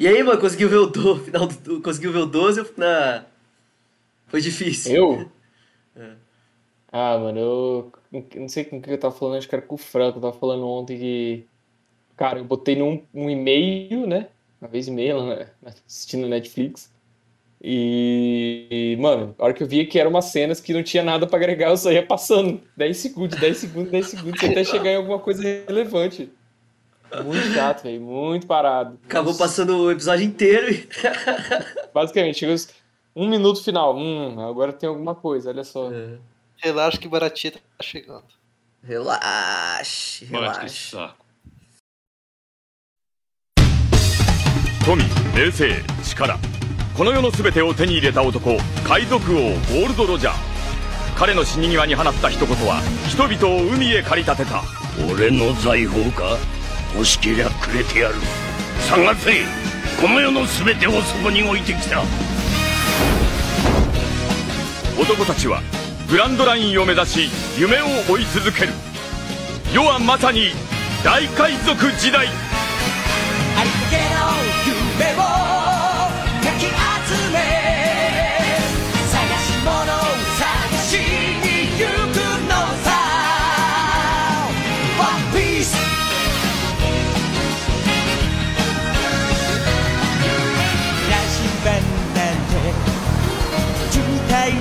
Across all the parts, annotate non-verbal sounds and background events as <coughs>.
E aí, mano, conseguiu ver o 12, <laughs> final do, conseguiu ver o 12 na... Foi difícil. Eu? <laughs> É. Ah, mano, eu não sei com o que eu tava falando, acho que era com o Franco, eu tava falando ontem que. Cara, eu botei num um e-mail, né? Uma vez e meia, né? assistindo Netflix. E, mano, a hora que eu via que eram umas cenas que não tinha nada para agregar, eu só ia passando 10 segundos, 10 segundos, 10 segundos, até <laughs> chegar em alguma coisa relevante. Muito chato, velho. Muito parado. Acabou passando o episódio inteiro. <laughs> Basicamente, chegou um minuto final. Hum, agora tem alguma coisa, olha só. É. Relaxa que Baratinha tá chegando. Relaxe, relaxe. Mas que saco. 富、名声、力この世の全てを手に入れた男海賊王ゴールド・ロジャー彼の死に際に放った一言は人々を海へ駆り立てた俺の財宝か 欲しけりゃくれてやる。探せこの世の全てをそこに置いてきた。男たちはグランドラインを目指し夢を追い続ける。世はまさに大海賊時代。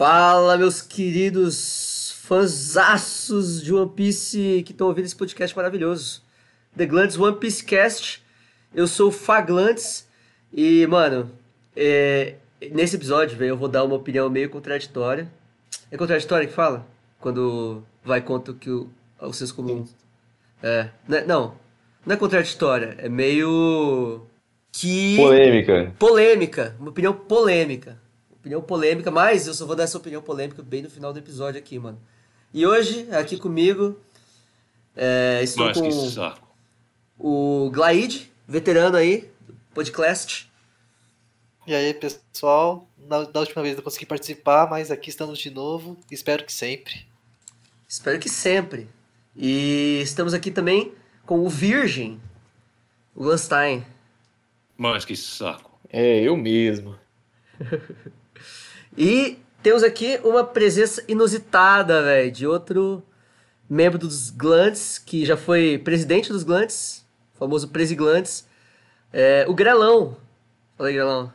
Fala, meus queridos fãzaços de One Piece que estão ouvindo esse podcast maravilhoso. The Glands One Piece Cast. Eu sou o Faglantes e, mano, é, nesse episódio, velho, eu vou dar uma opinião meio contraditória. É contraditória que fala? Quando vai contra o que o, o senso comum. É. Né, não, não é contraditória, é meio. Que. Polêmica. Polêmica. Uma opinião polêmica opinião polêmica, mas eu só vou dar essa opinião polêmica bem no final do episódio aqui, mano. E hoje, aqui comigo, é, estou Nossa, com o Glaide, veterano aí, do podcast. E aí, pessoal, na, na última vez eu consegui participar, mas aqui estamos de novo, espero que sempre. Espero que sempre. E estamos aqui também com o Virgem, o Glanstein. Mas que saco. É, eu mesmo. <laughs> E temos aqui uma presença inusitada, velho, de outro membro dos Glantes, que já foi presidente dos Glantes, famoso Presiglantes, é, o Grelão. Fala aí, Grelão.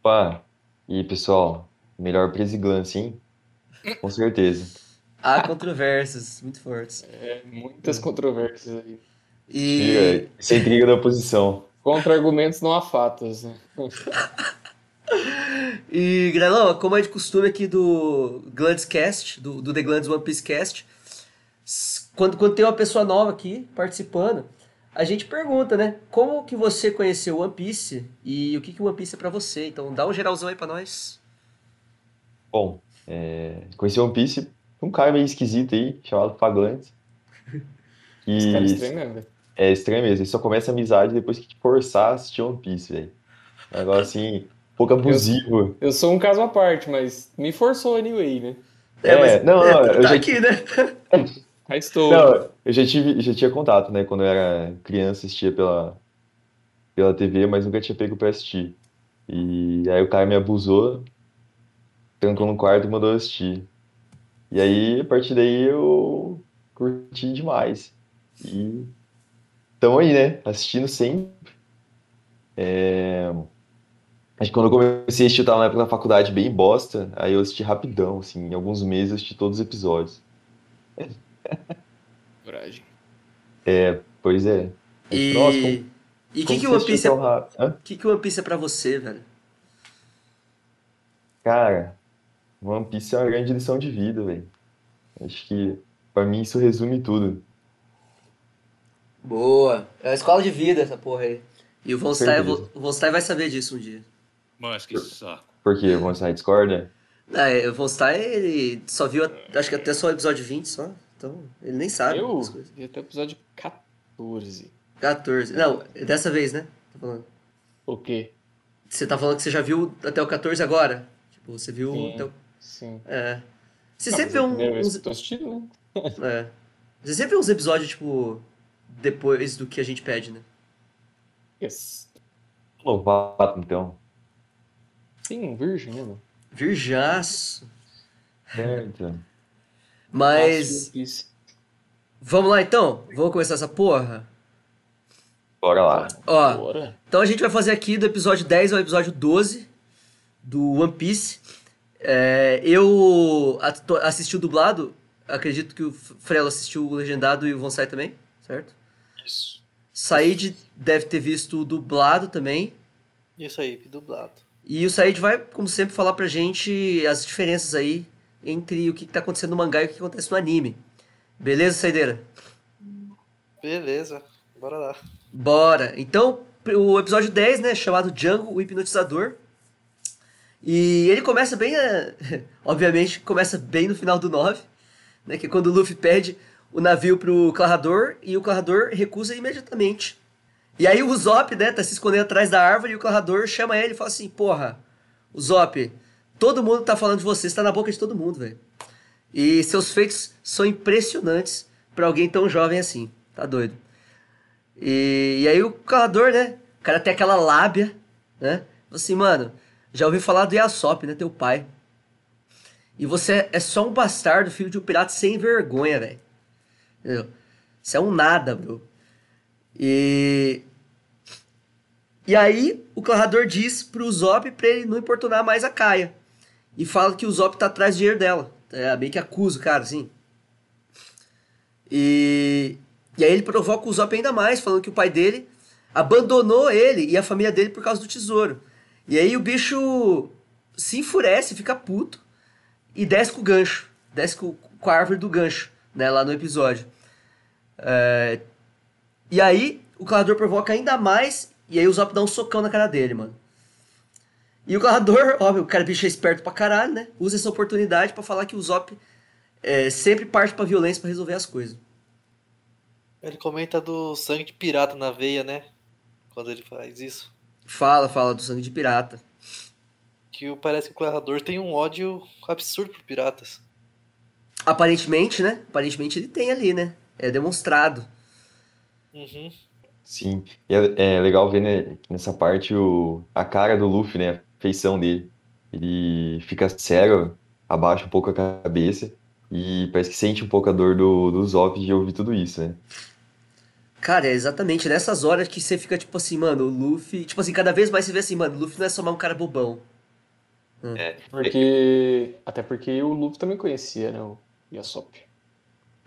Opa, e pessoal, melhor Presiglante, sim? Com certeza. Há controvérsias muito fortes. É, muitas controvérsias aí. E... É intriga da oposição. Contra-argumentos não há fatos, né? <laughs> E, Grelão, como é de costume aqui do Cast, do, do The Glands One Piece Cast, quando, quando tem uma pessoa nova aqui participando, a gente pergunta, né? Como que você conheceu One Piece e o que, que One Piece é pra você? Então dá um geralzão aí pra nós. Bom, é, conheci One Piece um cara meio esquisito aí, chamado Faglante. E... <laughs> Esse cara é estranho mesmo, velho. É estranho mesmo, ele só começa a amizade depois que te forçar a assistir One Piece, velho. Agora assim, pouco abusivo. Eu, eu, sou um caso à parte, mas me forçou anyway, né? É, é mas não, não, é, eu tá já... aqui, né? <laughs> Já estou. Não, eu já, tive, já tinha contato, né? Quando eu era criança, assistia pela, pela TV, mas nunca tinha pego pra assistir. E aí o cara me abusou, trancou no quarto e mandou assistir. E aí, a partir daí, eu curti demais. E estamos aí, né? Assistindo sempre. É... Acho que quando eu comecei a assistir, eu tava na época da faculdade bem bosta, aí eu assisti rapidão, assim, em alguns meses eu assisti todos os episódios. <laughs> Coragem. É, pois é. E Nossa, como- e o que que One Piece é, que que One Piece é pra você, velho? Cara, One Piece é uma grande lição de vida, velho. Acho que pra mim isso resume tudo. Boa. É a escola de vida essa porra aí. E o Von Stein, Certeza. o Von Stein vai saber disso um dia. Mas que saco. Porque vamos na discórdia? Ah, é, o Von Stein, ele só viu, acho que até só o episódio 20 só. Então, ele nem sabe Eu vi até o episódio 14. 14. Não, dessa vez, né? Tá falando. O quê? Você tá falando que você já viu até o 14 agora? Tipo, você viu Sim. até o... Sim. É. Você Não, sempre vê é um- uns... tô assistindo, né? É. Você sempre vê uns episódios, tipo, depois do que a gente pede, né? Yes. Novato, então. Sim, virgem, né, mano? Virjaço. Certo. Mas, Nossa, vamos lá então? Vamos começar essa porra? Bora lá. Ó, Bora. Então a gente vai fazer aqui do episódio 10 ao episódio 12 do One Piece. É, eu assisti o dublado, acredito que o Frelo assistiu o legendado e o Von Sai também, certo? Isso. Said deve ter visto o dublado também. Isso aí, dublado. E o Said vai, como sempre, falar pra gente as diferenças aí entre o que, que tá acontecendo no mangá e o que acontece no anime. Beleza, Saideira? Beleza, bora lá. Bora! Então, o episódio 10, né, chamado Django, o Hipnotizador. E ele começa bem, eh, <laughs> obviamente, começa bem no final do 9, né, que é quando o Luffy pede o navio pro Clarrador e o Clarrador recusa imediatamente. E aí o Zop, né, tá se escondendo atrás da árvore e o Clarrador chama ele e fala assim, porra, o Zop, todo mundo tá falando de você, você tá na boca de todo mundo, velho. E seus feitos são impressionantes pra alguém tão jovem assim, tá doido. E, e aí o calador, né? O cara tem aquela lábia, né? Assim, mano, já ouvi falar do Yasop, né? Teu pai. E você é só um bastardo, filho de um pirata sem vergonha, velho. Você é um nada, bro. E. E aí, o Clarrador diz pro Zop pra ele não importunar mais a Kaia. E fala que o Zop tá atrás do dinheiro dela. É, meio que acusa o cara, assim. E, e aí ele provoca o Zop ainda mais, falando que o pai dele abandonou ele e a família dele por causa do tesouro. E aí o bicho se enfurece, fica puto e desce com o gancho. Desce com, com a árvore do gancho, né, lá no episódio. É, e aí o Clarrador provoca ainda mais e aí o Zop dá um socão na cara dele, mano. E o Clarrador, <laughs> óbvio, o cara bicho é esperto pra caralho, né? Usa essa oportunidade pra falar que o Zop é, sempre parte pra violência pra resolver as coisas. Ele comenta do sangue de pirata na veia, né? Quando ele faz isso. Fala, fala do sangue de pirata. Que parece que o Clarrador tem um ódio absurdo por piratas. Aparentemente, né? Aparentemente ele tem ali, né? É demonstrado. Uhum. Sim. E é, é legal ver, né, nessa parte o, a cara do Luffy, né? A feição dele. Ele fica sério, abaixa um pouco a cabeça e parece que sente um pouco a dor do, do Zop de ouvir tudo isso, né? Cara, é exatamente nessas horas que você fica tipo assim, mano, o Luffy. Tipo assim, cada vez mais você vê assim, mano, o Luffy não é só mais um cara bobão. Porque. Até porque o Luffy também conhecia, né? O Yasop.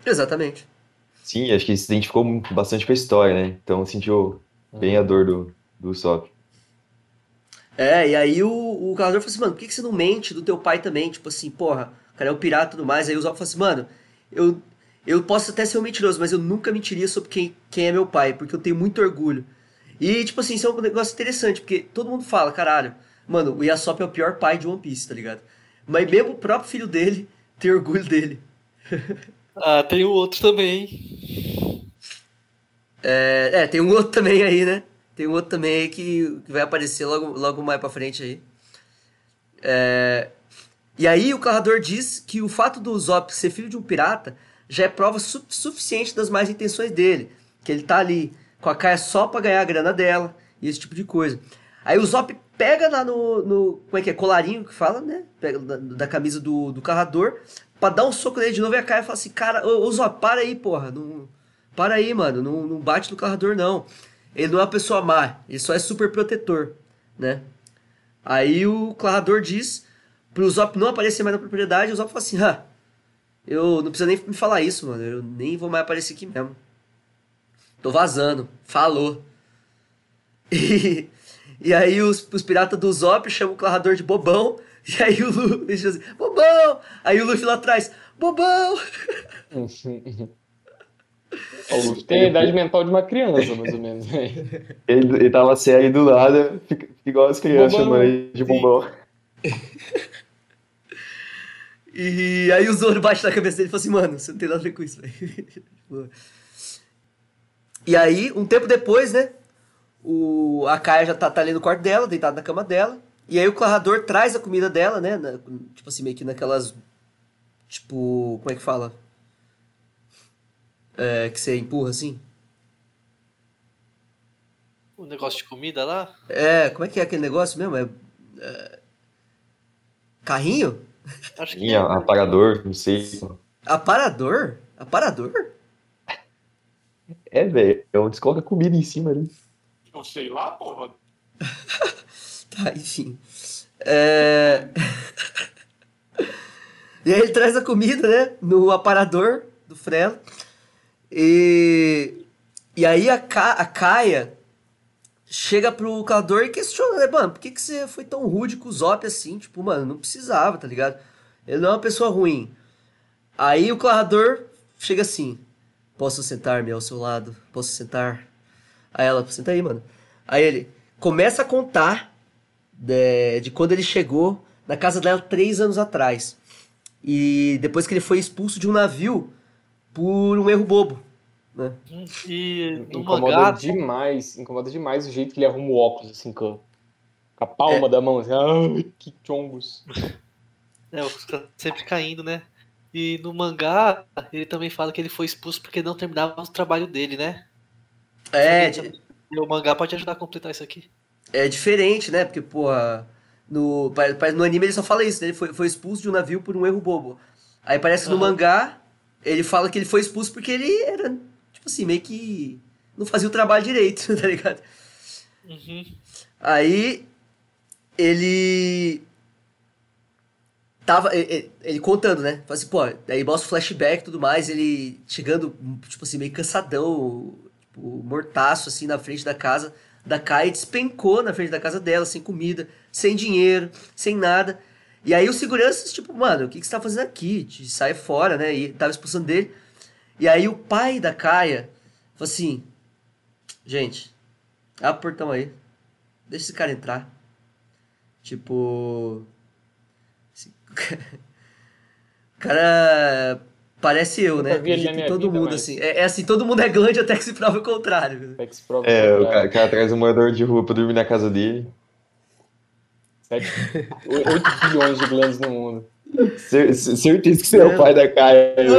Exatamente. Sim, acho que se identificou bastante com a história, né? Então sentiu bem a dor do, do Usopp. É, e aí o, o calador falou assim, mano, por que, que você não mente do teu pai também? Tipo assim, porra, o cara é um pirata e tudo mais. Aí o Zop falou assim, mano, eu, eu posso até ser um mentiroso, mas eu nunca mentiria sobre quem, quem é meu pai, porque eu tenho muito orgulho. E, tipo assim, isso é um negócio interessante, porque todo mundo fala, caralho, mano, o Yasop é o pior pai de One Piece, tá ligado? Mas mesmo o próprio filho dele <laughs> tem orgulho dele. <laughs> Ah, tem o outro também. É, é, tem um outro também aí, né? Tem um outro também aí que, que vai aparecer logo, logo mais pra frente aí. É, e aí o Carrador diz que o fato do Zop ser filho de um pirata já é prova su- suficiente das más intenções dele. Que ele tá ali com a Kaia só pra ganhar a grana dela e esse tipo de coisa. Aí o Zop pega lá no, no como é que é, colarinho que fala, né? Pega da, da camisa do, do Carrador pra dar um soco nele de novo e a Kaia fala assim, cara, ô, ô Zop, para aí, porra, não... Para aí, mano, não, não bate no carrador, não. Ele não é uma pessoa má, ele só é super protetor, né? Aí o Clarador diz pro Zop não aparecer mais na propriedade, o Zop fala assim, ah, eu não precisa nem me falar isso, mano, eu nem vou mais aparecer aqui mesmo. Tô vazando, falou. <laughs> E, e aí os, os piratas do Zop chamam o Clarador de bobão, e aí o Luffy diz assim, bobão! Aí o Luffy lá atrás, bobão! <laughs> O Luffy tem a idade mental de uma criança, mais ou menos. <laughs> Ele, ele tava sério do lado, fica, fica igual as crianças Bombão. chamando ele de bombom. E aí o Zoro bate na cabeça dele e fala assim, mano, você não tem nada a ver com isso, velho. <laughs> E aí, um tempo depois, né, o, a Kaia já tá, tá ali no quarto dela, deitada na cama dela, e aí o Clarador traz a comida dela, né, na- tipo assim, meio que naquelas, tipo, como é que fala? É, que você empurra assim? O negócio de comida lá? É, como é que é aquele negócio mesmo? É, é, carrinho? Acho que aparador, não sei. Aparador? Aparador? É, velho, é onde você coloca comida em cima ali. Eu sei lá, porra. <laughs> <laughs> Tá, enfim. É... <laughs> e aí ele traz a comida, né? No aparador do Frelo. E, e aí a, Ca... a Kaia chega pro calador e questiona, né? Mano, por que, que você foi tão rude com o Zop assim? Tipo, mano, não precisava, tá ligado? Ele não é uma pessoa ruim. Aí o clarrador chega assim: Posso sentar-me ao seu lado? Posso sentar? Aí ela, senta aí, mano. Aí ele começa a contar de, de quando ele chegou na casa dela três anos atrás. E depois que ele foi expulso de um navio por um erro bobo. Né? E Incomoda mangá, demais, incomoda demais o jeito que ele arruma o óculos, assim, com, com a palma da mão, assim, ai, que chongos. é, os caras sempre caindo, né? E no mangá, ele também fala que ele foi expulso porque não terminava o trabalho dele, né? É, E o mangá pode ajudar a completar isso aqui. É diferente, né? Porque, porra, no, no anime ele só fala isso, né? Ele foi, foi expulso de um navio por um erro bobo. Aí parece que no mangá ele fala que ele foi expulso porque ele era, tipo assim, meio que não fazia o trabalho direito, <laughs> tá ligado? Uhum. Aí ele tava ele, ele contando, né? Fala assim, pô, aí mostra o flashback e tudo mais, ele chegando, tipo assim, meio cansadão, tipo, mortaço assim na frente da casa da Kai, despencou na frente da casa dela, sem comida, sem dinheiro, sem nada. E aí os seguranças, tipo, mano, o que, que você tá fazendo aqui? Te sai fora, né? E tava expulsando dele. E aí o pai da Kaia falou assim: Gente, abre o portão aí. Deixa esse cara entrar. Tipo. <laughs> O cara parece eu, né? Minha todo vida, mundo, mas- assim. É, é assim, todo mundo é glande até que se prove o contrário. Até que se prova É, o contrário. cara, o cara traz um morador de rua pra dormir na casa dele. Sete- o- 8 bilhões de glândulas no mundo. Cer- cer- certeza que você é o pai da Caia, velho.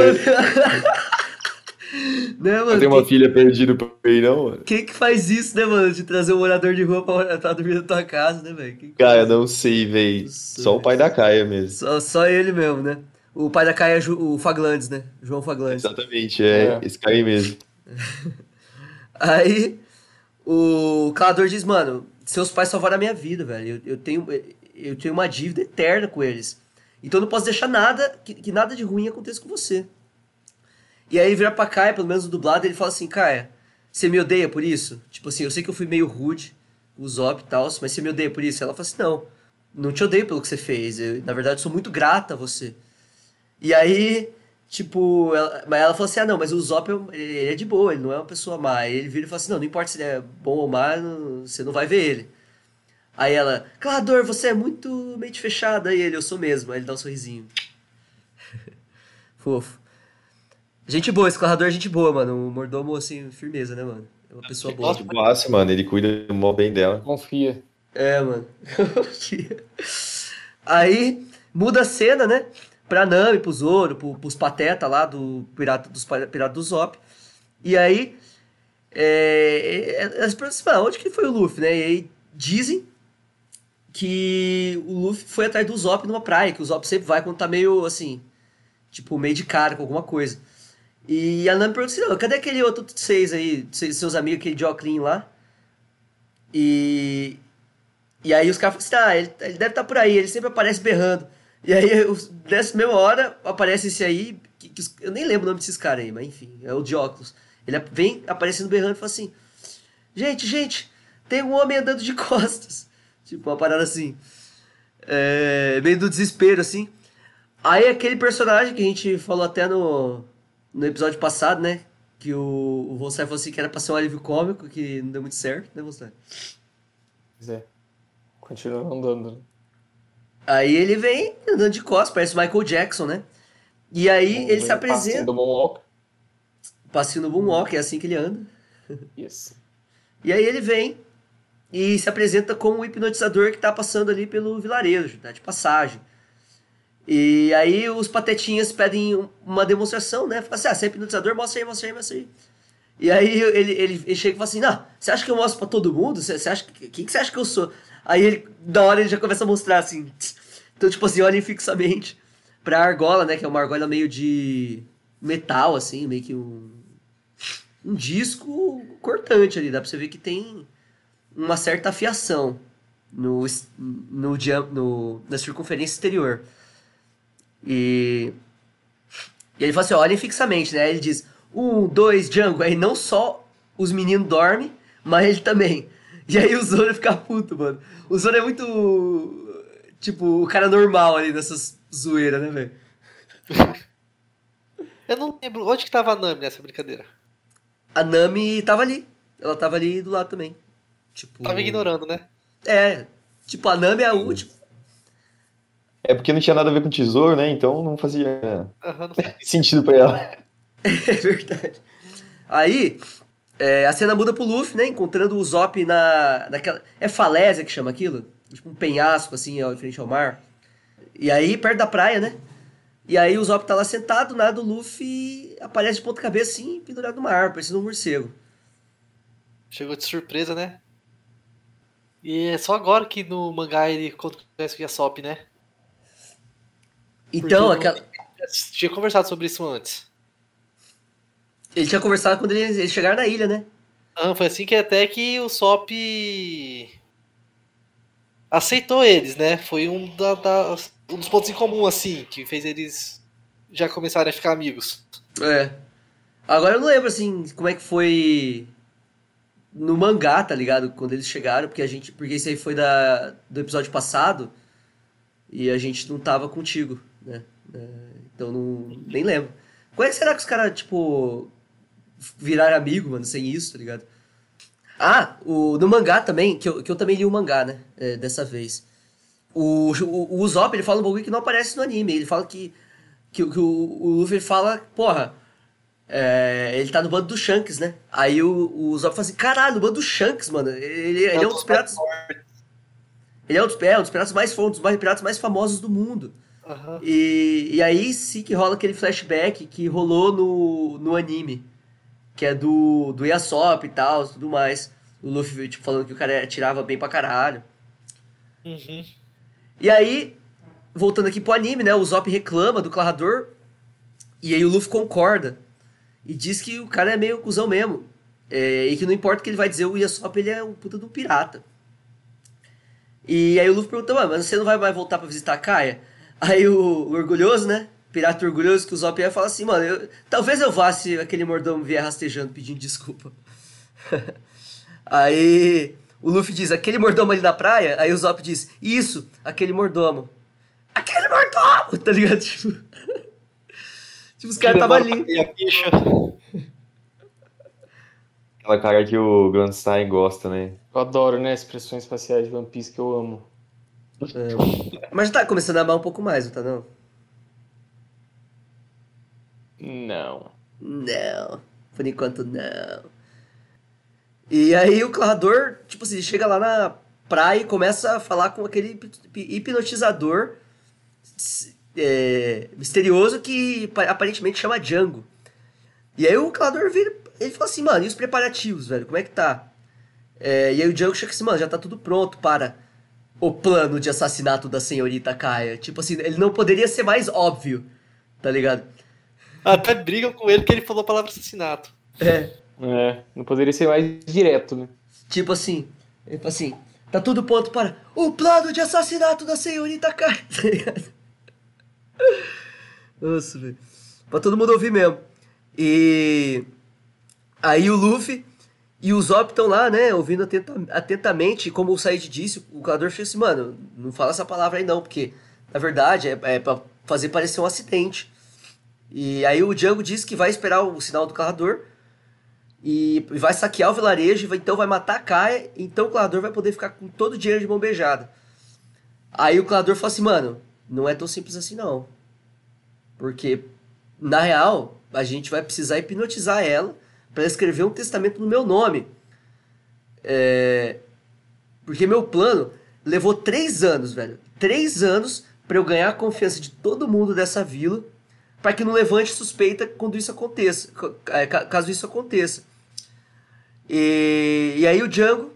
né, Não mano? tem uma Quem, filha perdida por aí, não, mano? quem que faz isso, né, mano? De trazer um morador de rua pra, pra dormir na tua casa, né, velho? Que Cara, faz não sei, velho. Só o pai da Caia mesmo. Só, só ele mesmo, né? O pai da Caia é o Faglandes, né? João Faglandes. Exatamente, é, É. esse cara aí mesmo. <laughs> Aí o calador diz, mano, seus pais salvaram a minha vida, velho. Eu, eu tenho, eu tenho uma dívida eterna com eles. Então eu não posso deixar nada, que, que nada de ruim aconteça com você. E aí vira pra Caia, pelo menos no dublado, ele fala assim, Caia, você me odeia por isso? Tipo assim, eu sei que eu fui meio rude com o Zop e tal, mas você me odeia por isso? Ela fala assim, não, não te odeio pelo que você fez. Eu, na verdade, sou muito grata a você. E aí, tipo, ela, mas ela falou assim: ah, não, mas o Zop ele é de boa, ele não é uma pessoa má. Aí ele vira e fala assim: não, não importa se ele é bom ou má, não- você não vai ver ele. Aí ela, Clador, você é muito mente fechada. Aí ele, eu sou mesmo. Aí ele dá um sorrisinho. <laughs> Fofo. Gente boa, esse Clador é gente boa, mano. O mordomo, assim, firmeza, né, mano? É uma pessoa boa. Nossa, Nossa, mano, ele cuida mó bem dela. Confia. É, mano. <laughs> Aí muda a cena, né? Pra Nami, pro Zoro, pro, pros pateta lá do pirata, dos piratas do Zop. E aí. É, é, elas perguntam assim, "Ah, onde que foi o Luffy, né? E aí dizem que o Luffy foi atrás do Zop numa praia, que o Zop sempre vai quando tá meio assim, tipo, meio de cara com alguma coisa. E a Nami pergunta assim, "Não, cadê aquele outro seis aí, seus amigos, aquele Joclin lá? E, E aí os caras falam assim, ah, ele, ele deve estar por aí, ele sempre aparece berrando. E aí, nessa mesma hora, aparece esse aí, que, que eu nem lembro o nome desses caras aí, mas enfim, é o de óculos. Ele vem aparecendo berrando e fala assim, gente, gente, tem um homem andando de <laughs> costas. Tipo, uma parada assim, é, meio do desespero, assim. Aí aquele personagem que a gente falou até no, no episódio passado, né? Que o, o Volsai falou assim que era pra ser um alívio cômico, que não deu muito certo, né, Volsai? Pois é. Continua andando. né? Aí ele vem andando de costas, parece o Michael Jackson, né? E aí ele se Passinho apresenta, Do Moonwalk. passinho no Moonwalk, é assim que ele anda. Isso. E aí ele vem e se apresenta como um hipnotizador que tá passando ali pelo vilarejo, tá de passagem. E aí os patetinhas pedem um- uma demonstração, né? Fala assim, ah, você é hipnotizador? Mostra aí, mostra aí, mostra aí. E aí ele, ele, ele chega e fala assim, não, você acha que eu mostro pra todo mundo? Você, você acha que, quem que você acha que eu sou? Aí ele, da hora, ele já começa a mostrar assim. Então, tipo assim, olhem fixamente pra argola, né? Que é uma argola meio de metal, assim, meio que um, um disco cortante ali. Dá pra você ver que tem uma certa afiação no, no, no, na circunferência exterior. E, e ele fala assim, olhem fixamente, né? Ele diz, um, dois, Django. Aí não só os meninos dormem, mas ele também. E aí o Zoro fica puto, mano. O Zoro é muito, tipo, o cara normal ali nessas zoeiras, né, velho? <laughs> Eu não lembro onde que tava a Nami nessa brincadeira. A Nami tava ali. Ela tava ali do lado também. Tipo... Tava ignorando, né? É, tipo, a Nami é a última. É porque não tinha nada a ver com tesouro, né? Então não fazia Aham, não <laughs> sentido pra ela. <laughs> É verdade. Aí, é, a cena muda pro Luffy, né? Encontrando o Zop na, naquela. É falésia que chama aquilo? Tipo um penhasco, assim, ó, em frente ao mar. E aí, perto da praia, né? E aí o Zop tá lá sentado, nada, o Luffy aparece de ponta cabeça, assim, pendurado numa árvore, parecendo um morcego. Chegou de surpresa, né? E é só agora que no mangá ele conhece o Yasop, né? Então, Porque aquela... Tinha conversado sobre isso antes. Ele tinha conversado quando eles, eles chegaram na ilha, né? Ah, foi assim que até que o Sop aceitou eles, né? Foi um, da- da- um dos pontos em comum, assim, que fez eles já começarem a ficar amigos. É. Agora eu não lembro, assim, como é que foi no mangá, tá ligado? Quando eles chegaram, porque a gente. Porque isso aí foi da, do episódio passado e a gente não tava contigo, né? É, então não. Nem lembro. Como é que será que os caras, tipo. Viraram amigo, mano, sem isso, tá ligado? Ah, o, no mangá também, que eu, que eu também li o mangá, né? é, dessa vez. O, o, o Usopp, ele fala um bagulho que não aparece no anime. Ele fala que. Que, que o, o Luffy fala, porra. é, ele tá no bando do Shanks, né? Aí o, o Usopp fala assim: caralho, no bando do Shanks, mano. Ele, ele é um dos piratas. Ele é um dos, é, um dos piratas mais fortes, um dos mais- piratas mais famosos do mundo. Aham. E, e aí sim que rola aquele flashback que rolou no, no anime. Que é do, do Yasop e tal, tudo mais. O Luffy, tipo, falando que o cara atirava bem pra caralho. Uhum. E aí, voltando aqui pro anime, né? O Zop reclama do Clarador. E aí o Luffy concorda. E diz que o cara é meio cuzão mesmo. É, e que não importa o que ele vai dizer, o Yasop ele é um puta de um pirata. E aí o Luffy pergunta, "Ué, mas você não vai mais voltar pra visitar a Kaia? Aí o, o orgulhoso, né? Pirata orgulhoso que o Zop ia falar assim, mano, eu- talvez eu vá se aquele mordomo vier rastejando pedindo desculpa. <laughs> aí o Luffy diz, aquele mordomo ali na praia? Aí o Zop diz, isso, aquele mordomo. Aquele mordomo! <laughs> Tá ligado? Tipo, <laughs> tipo os caras estavam ali. A ficha. Aquela cara que o Grandstein gosta, né? Eu adoro, né? Expressões faciais de One Piece que eu amo. Mas já tá começando a amar um pouco mais, não tá não? Não. Não, por enquanto não. E aí o Clarador, tipo assim, chega lá na praia e começa a falar com aquele hip- hipnotizador é, misterioso que pa- aparentemente chama Django. E aí o Clarador vira, ele fala assim, mano, e os preparativos, velho, como é que tá? É, e aí o Django chega assim, mano, já tá tudo pronto para o plano de assassinato da senhorita Kaia. Tipo assim, ele não poderia ser mais óbvio, tá ligado? Até brigam com ele que ele falou a palavra assassinato. É, É, não poderia ser mais direto, né? Tipo assim, ele fala assim, Tá tudo pronto para o plano de assassinato da senhorita Kai. <laughs> Tá ligado? Nossa, velho. Pra todo mundo ouvir mesmo. E aí o Luffy e o Zop estão lá, né, ouvindo atenta- atentamente. E como o Said disse, o calador fez assim, mano, não fala essa palavra aí não, porque na verdade é, é pra fazer parecer um acidente. E aí o Django diz que vai esperar o sinal do calador e vai saquear o vilarejo, então vai matar a Kaia, então o Clador vai poder ficar com todo o dinheiro de mão beijada. Aí o Clador fala assim, mano, não é tão simples assim não. Porque, na real, a gente vai precisar hipnotizar ela para escrever um testamento no meu nome. É... Porque meu plano levou três anos, velho. Três anos para eu ganhar a confiança de todo mundo dessa vila para que não levante suspeita quando isso aconteça, ca- ca- caso isso aconteça. E, e aí o Django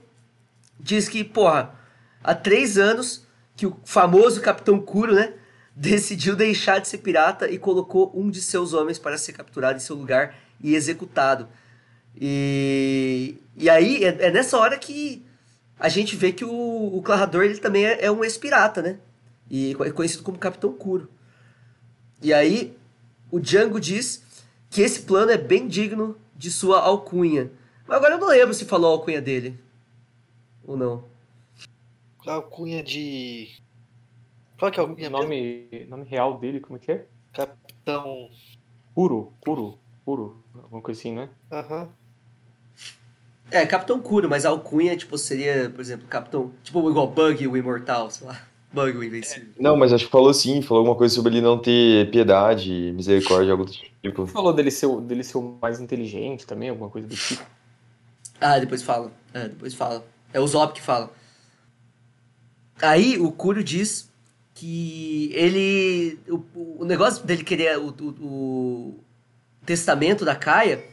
diz que, porra, há três anos que o famoso Capitão Kuro, né, <laughs> decidiu deixar de ser pirata e colocou um de seus homens para ser capturado em seu lugar e executado. E, e aí é, é nessa hora que a gente vê que o, o ele também é, é um ex-pirata, né? E é conhecido como Capitão Kuro. E aí o Django diz que esse plano é bem digno de sua alcunha. Mas agora eu não lembro se falou a alcunha dele. Ou não. A alcunha de. Qual que é a alcunha O nome, nome real dele, como é que é? Capitão. Kuro, Kuro, Kuro, alguma coisa assim, né? Aham. É, Capitão Kuro, mas a alcunha, tipo, seria, por exemplo, Capitão. Tipo, igual Bug, o Imortal, sei lá. Invencível. Não, mas acho que falou sim, falou alguma coisa sobre ele não ter piedade, misericórdia, algo do tipo. Falou dele ser, o- dele ser o mais inteligente também, alguma coisa do tipo. Ah, depois fala. É, depois fala. É o Zop que fala. Aí o Kuro diz que ele. O, o negócio dele querer o, o, o testamento da Kaia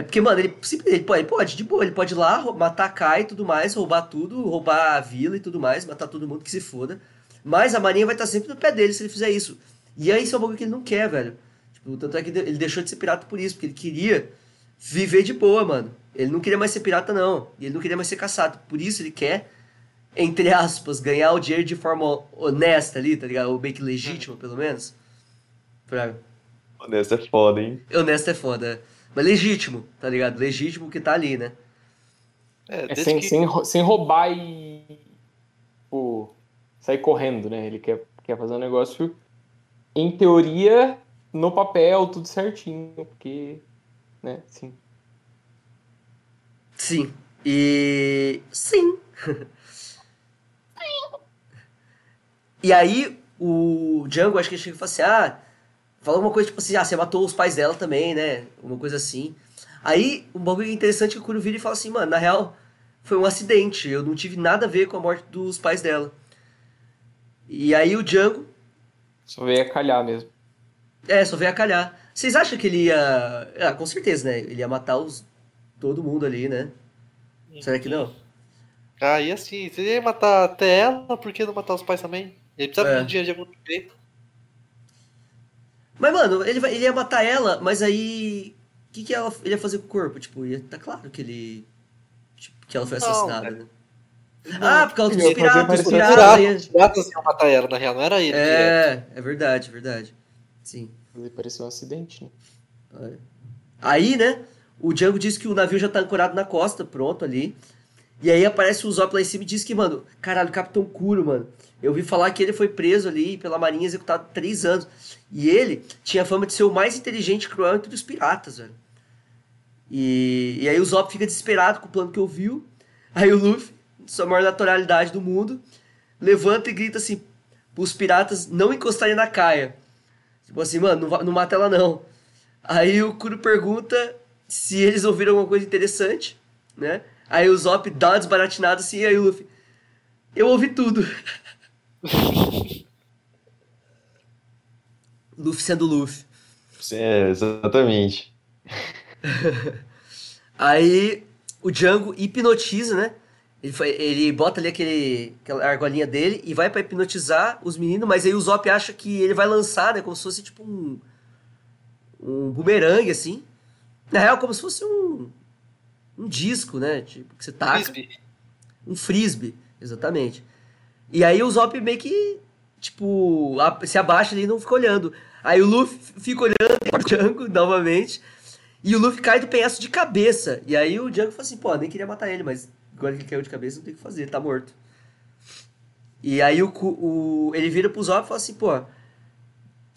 é porque, mano, ele, ele pode, ele pode, de boa, ele pode ir lá, matar a Kaia e tudo mais, roubar tudo, roubar a vila e tudo mais, matar todo mundo que se foda. Mas a marinha vai estar sempre no pé dele se ele fizer isso. E aí isso é um bagulho que ele não quer, velho. Tipo, tanto é que ele deixou de ser pirata por isso, porque ele queria viver de boa, mano. Ele não queria mais ser pirata, não. E ele não queria mais ser caçado. Por isso ele quer, entre aspas, ganhar o dinheiro de forma honesta ali, tá ligado? Ou bem que legítima, pelo menos. Pra... Honesto é foda, hein? Honesto é foda. Mas legítimo, tá ligado? Legítimo que tá ali, né? É, É sem, que... sem, sem roubar e. Tipo, sair correndo, né? Ele quer, quer fazer um negócio, em teoria, no papel, tudo certinho, porque. Né? Sim. Sim. E. Sim. e aí, o Django, acho que ele chega e fala assim: ah, fala alguma coisa tipo assim, ah, você matou os pais dela também, né? Uma coisa assim. Aí, um bagulho interessante é que o Kuro vira e fala assim: mano, na real, foi um acidente, eu não tive nada a ver com a morte dos pais dela. E aí, o Django, Só veio a calhar mesmo. é, só veio a calhar. Vocês acham que ele ia. Ah, com certeza, né? Ele ia matar os... todo mundo ali, né? Será que não? Aí assim, se ele ia matar até ela, por que não matar os pais também? Ele precisava É. de dinheiro de algum jeito. Mas, mano, ele, vai- ele ia matar ela, mas aí. O que, que ela, ele ia fazer com o corpo? Tipo, ia tá claro que ele. Tipo, que ela foi Não, assassinada, né? Não, Ah, por causa dos piratas, os piratas. Ia- os piratas iam matar ela, na real, não era ele. direto. É, é verdade, é verdade. Sim. Ele pareceu um acidente, né? É. Aí, né, o Django diz que o navio já tá ancorado na costa, pronto ali. E aí aparece o Zop lá em cima e diz que, mano, caralho, Capitão Kuro, mano. Eu ouvi falar que ele foi preso ali pela marinha executado há três anos. E ele tinha fama de ser o mais inteligente e cruel entre os piratas, velho. E, e aí o Zop fica desesperado com o plano que ouviu. Aí o Luffy, sua maior naturalidade do mundo, levanta e grita assim, pros piratas não encostarem na caia. Tipo assim, mano, não, não mata ela não. Aí o Kuro pergunta se eles ouviram alguma coisa interessante, né? Aí o Zop dá uma desbaratinada assim, e aí o Luffy. Eu ouvi tudo. <laughs> Luffy sendo Luffy. É, exatamente. <laughs> Aí o Django hipnotiza, né? Ele, foi- ele bota ali aquele, aquela argolinha dele e vai pra hipnotizar os meninos, mas aí o Zop acha que ele vai lançar, né? Como se fosse tipo um. Um bumerangue, assim. Na real, como se fosse um. Um disco, né? Tipo, que você taca. Frisbee. Um frisbee. Exatamente. E aí o Zop meio que, tipo, se abaixa ali e não fica olhando. Aí o Luffy fica olhando o Django novamente. E o Luffy cai do penhasco de cabeça. E aí o Django fala assim, pô, nem queria matar ele, mas agora que ele caiu de cabeça, não tem o que fazer, ele tá morto. E aí o, o- ele vira pro Zop e fala assim, pô,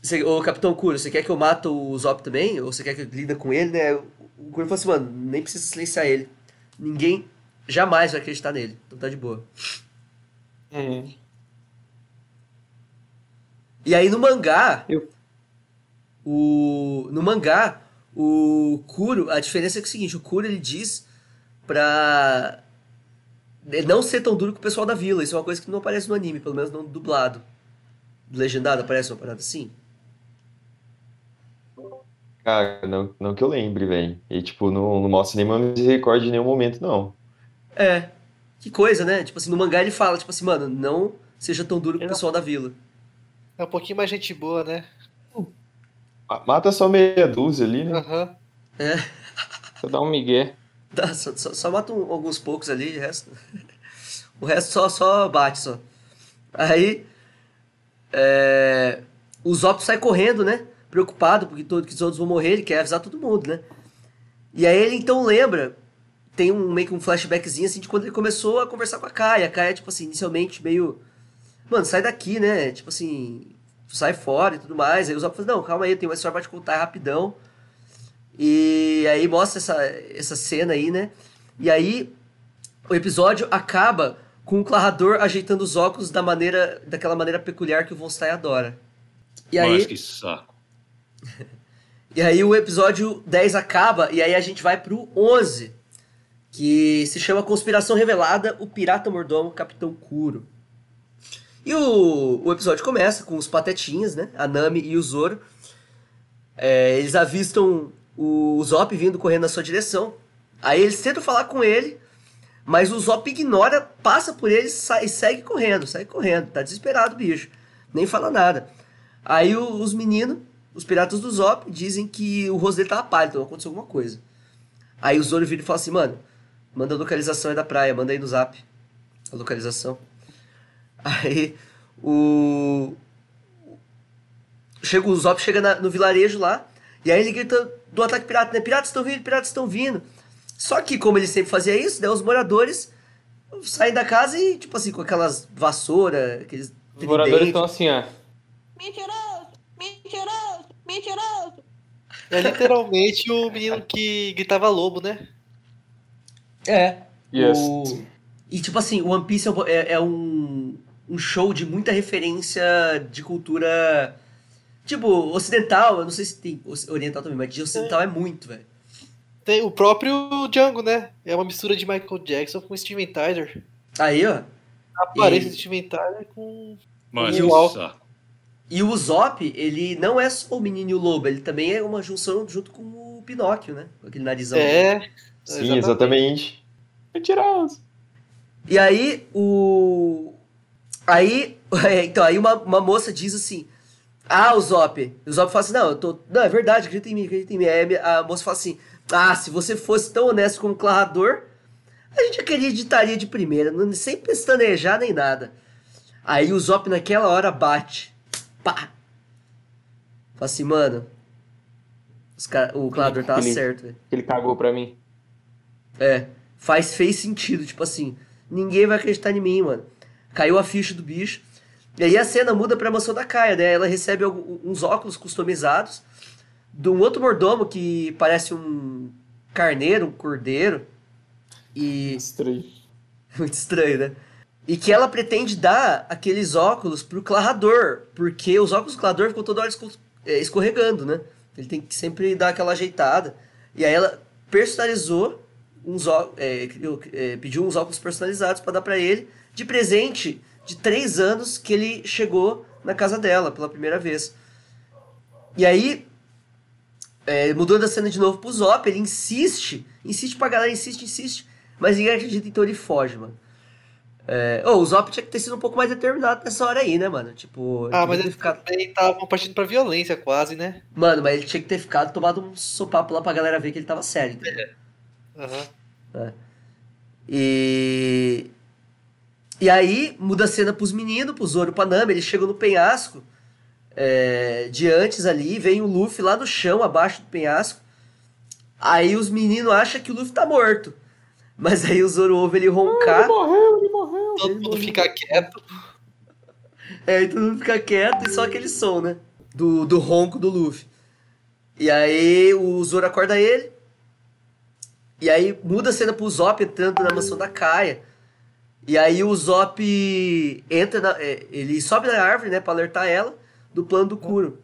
você, ô Capitão Kuro, você quer que eu mate o Zop também? Ou você quer que eu lida com ele, né? O Kuro fala assim, mano, nem precisa silenciar ele. Ninguém jamais vai acreditar nele. Então tá de boa. Uhum. E aí no mangá, Eu- o no mangá, o Kuro, a diferença é, que é o seguinte, o Kuro ele diz pra não ser tão duro com o pessoal da vila. Isso é uma coisa que não aparece no anime, pelo menos não dublado. Legendado aparece uma parada assim? Cara, não, não que eu lembre, velho. E, tipo, não, não mostra nenhuma misericórdia em nenhum momento, não. É. Que coisa, né? Tipo assim, no mangá ele fala, tipo assim, mano, não seja tão duro com o Ele- pessoal da vila. É um pouquinho mais gente boa, né? Ma- Mata só meia dúzia ali, né? Aham. Só dá um migué. Tá, só, só, só mata um- alguns poucos ali, o resto. <laughs> O resto só, só bate só. Aí. É, o Zop sai correndo, né? Preocupado, porque todo, que todos vão morrer, ele quer avisar todo mundo, né? E aí ele então lembra. Tem um meio que um flashbackzinho assim de quando ele começou a conversar com a Kaia. A Kaia, tipo assim, inicialmente meio. Mano, sai daqui, né? Tipo assim. Sai fora e tudo mais. Aí o Zop fala, não, calma aí, eu tenho uma história pra te contar rapidão. E aí mostra essa, essa cena aí, né? E aí o episódio acaba com o Clarrador ajeitando os óculos da maneira, daquela maneira peculiar que o Von Stein adora. E Mas aí, que saco. <laughs> e aí o episódio 10 acaba e aí a gente vai pro 11, que se chama Conspiração Revelada, o Pirata Mordomo Capitão Kuro. E o, o episódio começa com os patetinhas, né? A Nami e o Zoro. É, eles avistam o Zop vindo correndo na sua direção. Aí eles tentam falar com ele, mas o Zop ignora, passa por ele e segue correndo, segue correndo. Tá desesperado o bicho. Nem fala nada. Aí o- os meninos, os piratas do Zop, dizem que o rosto dele tava pálido, então aconteceu alguma coisa. Aí o Zoro vira e fala assim, mano, manda a localização aí da praia, manda aí no zap. A localização. <laughs> Aí o. Chega o Zop chega na- no vilarejo lá, e aí ele grita do ataque pirata, né? Piratas estão vindo, piratas estão vindo. Só que, como ele sempre fazia isso, né? Os moradores saem da casa e, tipo assim, com aquelas vassouras, aqueles. Os moradores estão assim, ó. Mentiroso! Mentiroso! Mentiroso! É literalmente o menino que gritava lobo, né? É. Yes. O- E tipo assim, o One Piece é um- é, é um, um show de muita referência de cultura. Tipo, ocidental, eu não sei se tem oriental também, mas de ocidental é muito, velho. Tem o próprio Django, né? É uma mistura de Michael Jackson com Steven Tyler. Aí, ó. A aparência E- Steven Tyler com. Que o. E o Usopp, ele não é só o menino e o lobo, ele também é uma junção junto com o Pinóquio, né? Aquele narizão. É. Sim, exatamente. Mentiroso. E aí, o. Aí. <laughs> é, Então, aí uma, uma moça diz assim. Ah, o Zop. O Zop fala assim: Não, eu tô. Não, é verdade, acredita em mim, acredita em mim. Aí a moça fala assim: Ah, se você fosse tão honesto como Clarrador, a gente acreditaria de primeira, não, sem pestanejar nem nada. Aí o Zop naquela hora bate. Pá! Fala assim, mano. cara- o Clarrador tava Ele- certo, velho. Ele cagou pra mim. É, faz, fez sentido, tipo assim, ninguém vai acreditar em mim, mano. Caiu a ficha do bicho. E aí a cena muda pra mansão da Kaia, né? Ela recebe uns óculos customizados de um outro mordomo que parece um carneiro, um cordeiro. E. Estranho. <laughs> Muito estranho, né? E que ela pretende dar aqueles óculos pro Clarrador, porque os óculos do Clarrador ficam toda hora é, escorregando, né? Ele tem que sempre dar aquela ajeitada. E aí ela personalizou uns é, é, pediu uns óculos personalizados para dar para ele de presente de três anos que ele chegou na casa dela pela primeira vez. E aí, é, mudando a cena de novo pro Zop, ele insiste, insiste pra galera, insiste, insiste, mas ninguém acredita, então ele foge, mano. É, oh, o Zop tinha que ter sido um pouco mais determinado nessa hora aí, né, mano? Tipo, ele Ah, devia mas eles ficado... também estavam partindo pra violência quase, né? Mano, mas ele tinha que ter ficado tomado um sopapo lá pra galera ver que ele tava sério, entendeu? Aham. E. E aí muda a cena pros meninos, pro Zoro e pra Nami, eles chegam no penhasco é, de antes ali, vem o Luffy lá no chão, abaixo do penhasco. Aí os meninos acham que o Luffy tá morto. Mas aí o Zoro ouve ele roncar. morreu, ele morreu. Todo mundo fica quieto. É, e todo mundo fica quieto e só aquele som, né? Do, do ronco do Luffy. E aí o Zoro acorda ele. E aí muda a cena pro Zop entrando na mansão da Kaia. E aí o Zop entra na, é, ele sobe na árvore, né, pra alertar ela do plano do Kuro.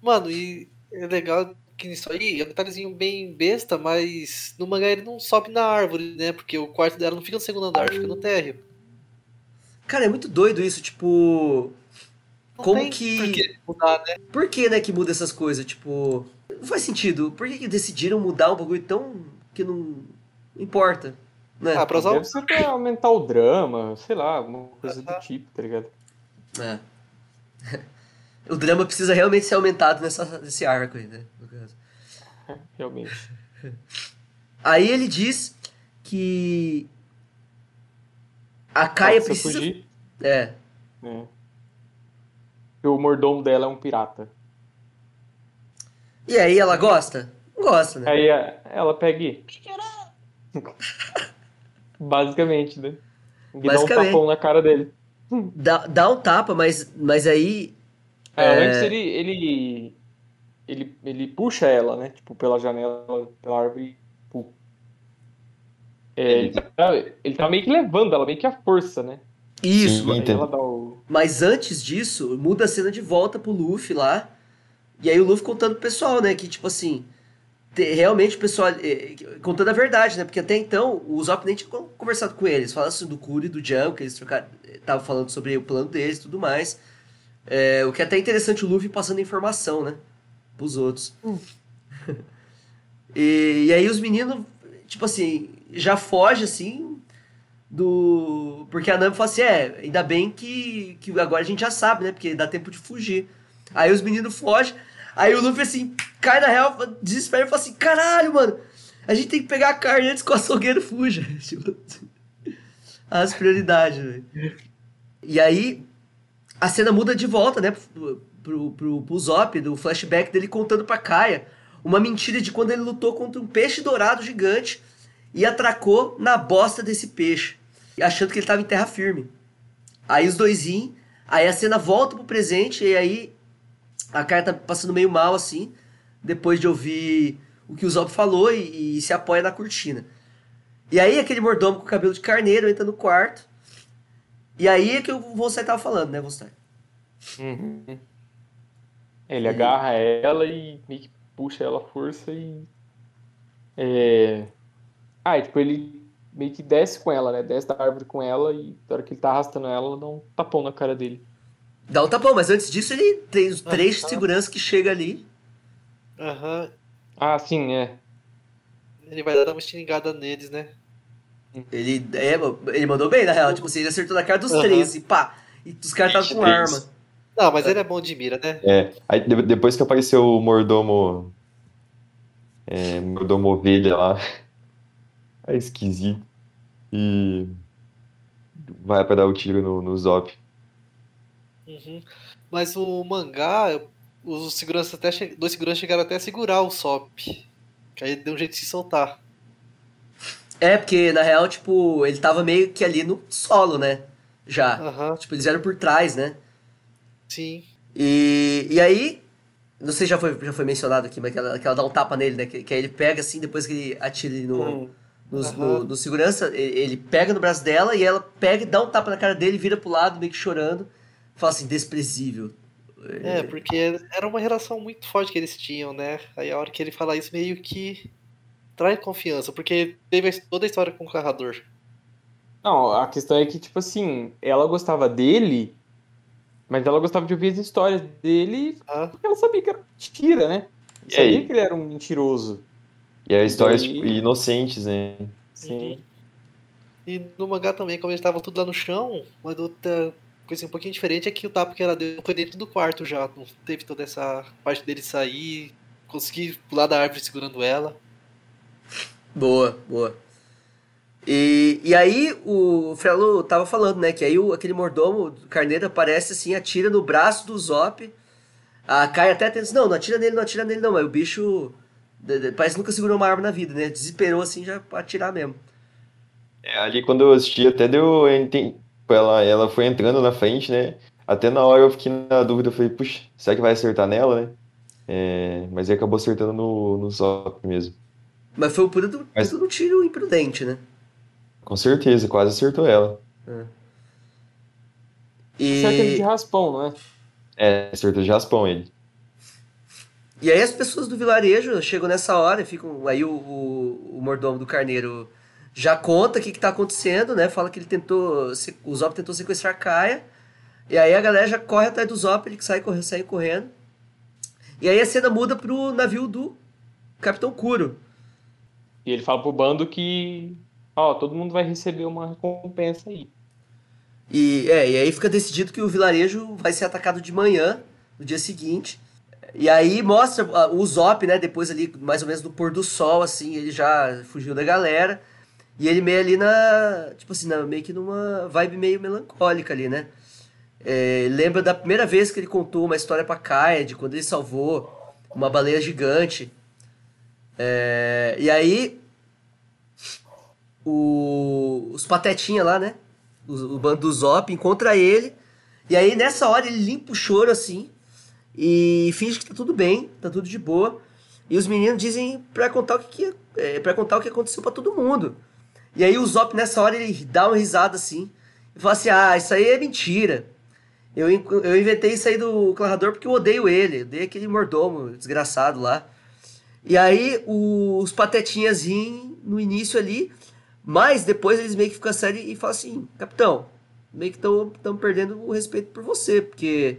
Mano, e é legal que nisso aí é um detalhezinho bem besta, mas no mangá ele não sobe na árvore, né? Porque o quarto dela não fica no segundo andar, fica no térreo. Cara, é muito doido isso, tipo, Não Como tem que- por que mudar, né? por que, né, que muda essas coisas? Tipo, não faz sentido. Por que, que decidiram mudar um bagulho tão que não importa, né? Ah, pra usar Deve o... ser pra aumentar o drama, sei lá, alguma coisa do Aham. tipo, tá ligado? É. <laughs> O drama precisa realmente ser aumentado nessa, nesse arco aí, né? Caso. <laughs> Realmente. Aí ele diz que a Kaia precisa. fugir, É. Que o mordomo dela é um pirata. E aí ela gosta? Gosta, né? Aí a- ela pega e, <laughs> basicamente, né? E dá um Basicamente. tapão na cara dele. Dá, dá um tapa, mas, mas aí. É, É. Antes ele, ele, ele, ele puxa ela, né? Tipo, pela janela, pela árvore. Tipo, é, ele, tá, ele tá meio que levando ela, meio que a força, né? Isso. Sim. Aí Entendo. ela dá o. Mas antes disso, muda a cena de volta pro Luffy lá. E aí o Luffy contando pro pessoal, né? Que tipo assim. te- realmente o pessoal. eh, contando a verdade, né? Porque até então o Zop nem tinha con- conversado com eles. Falaram assim do Kuro e do Jump, que eles trocaram. Estavam falando sobre o plano deles e tudo mais. É, o que é até interessante o Luffy passando informação, né? Pros outros. <laughs> e, e aí os meninos, tipo assim, já foge assim do. Porque a Nami fala assim: é, ainda bem que, que agora a gente já sabe, né? Porque dá tempo de fugir. Aí os meninos fogem. Aí o Luffy assim, cai na real, desespera e fala assim: caralho, mano, a gente tem que pegar a carne antes que o açougueiro fuja. <laughs> Tipo, as prioridades, velho. E aí a cena muda de volta, né? Pro, pro, pro, pro Zop, do flashback dele contando pra Kaia uma mentira de quando ele lutou contra um peixe dourado gigante e atracou na bosta desse peixe, achando que ele tava em terra firme. Aí os dois iam, aí a cena volta pro presente e aí a Kaia tá passando meio mal assim, depois de ouvir o que o Zop falou e, e se apoia na cortina. E aí aquele mordomo com cabelo de carneiro entra no quarto. E aí é que o Volsai tava falando, né, Volsai? Uhum. Ele agarra ela e meio que puxa ela à força e. É... Ah, e, tipo, ele meio que desce com ela, né? Desce da árvore com ela e na hora que ele tá arrastando ela, ela dá um tapão na cara dele. Dá um tapão, mas antes disso ele tem os três Ah, tá. seguranças que chega ali. Aham. Ah, sim, é. Ele vai dar uma estilingada neles, né? Ele, é, ele mandou bem, na real. Tipo assim, ele acertou na cara dos Aham. três e pá. E os caras estavam com arma. Não, mas ele é bom de mira, né? É, aí de- depois que apareceu o mordomo. É, mordomo ovelha lá. <laughs> É esquisito. E. Vai pra dar o tiro no, no Zop. Uhum. Mas o mangá, os seguranças até che... dois seguranças chegaram até a segurar o Sop. Que aí deu um jeito de se soltar. É, porque na real, tipo, ele tava meio que ali no solo, né? Já. Aham, Tipo, eles eram por trás, né? Sim. E, e aí, não sei se já foi, já foi mencionado aqui, mas que ela, que ela dá um tapa nele, né? Que, que aí ele pega assim, depois que ele atira ele no, Hum. nos- Aham. no, no segurança, ele, ele pega no braço dela e ela pega e dá um tapa na cara dele, vira pro lado, meio que chorando. Fala assim, desprezível. É, porque era uma relação muito forte que eles tinham, né? Aí a hora que ele fala isso meio que traz confiança, porque teve toda a história com o carrador. Não, a questão é que, tipo assim, ela gostava dele, mas ela gostava de ouvir as histórias dele Ah, porque ela sabia que era mentira, né? E Sabia aí? que ele era um mentiroso. E é histórias daí- tipo, inocentes, né? Sim. E no mangá também, como eles estavam tudo lá no chão, uma outra coisa um pouquinho diferente é que o tapa que ela deu foi dentro do quarto já. Não teve toda essa parte dele sair, conseguir pular da árvore segurando ela. Boa, boa. E, e aí o Frelo tava falando, né? Que aí o, aquele mordomo do carneiro aparece assim, atira no braço do Zop. A Kai até tenta, não, não atira nele, não atira nele não, mas o bicho parece que nunca segurou uma arma na vida, né? Desesperou assim já pra atirar mesmo. É, ali quando eu assisti, até deu. eu enten- Ela, ela foi entrando na frente, né? Até na hora eu fiquei na dúvida, eu falei, puxa, será que vai acertar nela, né? É, mas ele acabou acertando no, no Zop mesmo. Mas foi um puto, Mas- um tiro imprudente, né? Com certeza, quase acertou ela. E... Certo ele de raspão, não é? É, acertou de raspão ele. E aí as pessoas do vilarejo chegam nessa hora, e ficam. Aí o, o, o mordomo do carneiro já conta o que, que tá acontecendo, né? Fala que ele tentou. se- O Zop tentou sequestrar Kaia. E aí a galera já corre atrás do Zop, ele sai correndo, sai correndo. E aí a cena muda pro navio do Capitão Kuro. E ele fala pro bando que, ó, todo mundo vai receber uma recompensa aí. E, é, e aí fica decidido que o vilarejo vai ser atacado de manhã, no dia seguinte. E aí mostra ah, o Zop, né? Depois ali, mais ou menos no pôr do sol, assim, ele já fugiu da galera. E ele meio ali na. Tipo assim, na- meio que numa vibe meio melancólica ali, né? É, lembra da primeira vez que ele contou uma história pra Kaia, de quando ele salvou uma baleia gigante. É, e aí. O- os patetinha lá, né? O, o bando do Zop encontra ele. E aí, nessa hora, ele limpa o choro assim. E finge que tá tudo bem, tá tudo de boa. E os meninos dizem pra contar o que, que é, para contar o que aconteceu pra todo mundo. E aí o Zop nessa hora ele dá uma risada assim e fala assim: "Ah, isso aí é mentira. Eu, eu inventei isso aí do Clarador porque eu odeio ele, odeio aquele mordomo desgraçado lá". E aí os patetinhas riem no início ali, mas depois eles meio que ficam sérios e falam assim: "Capitão, meio que estão perdendo o respeito por você, porque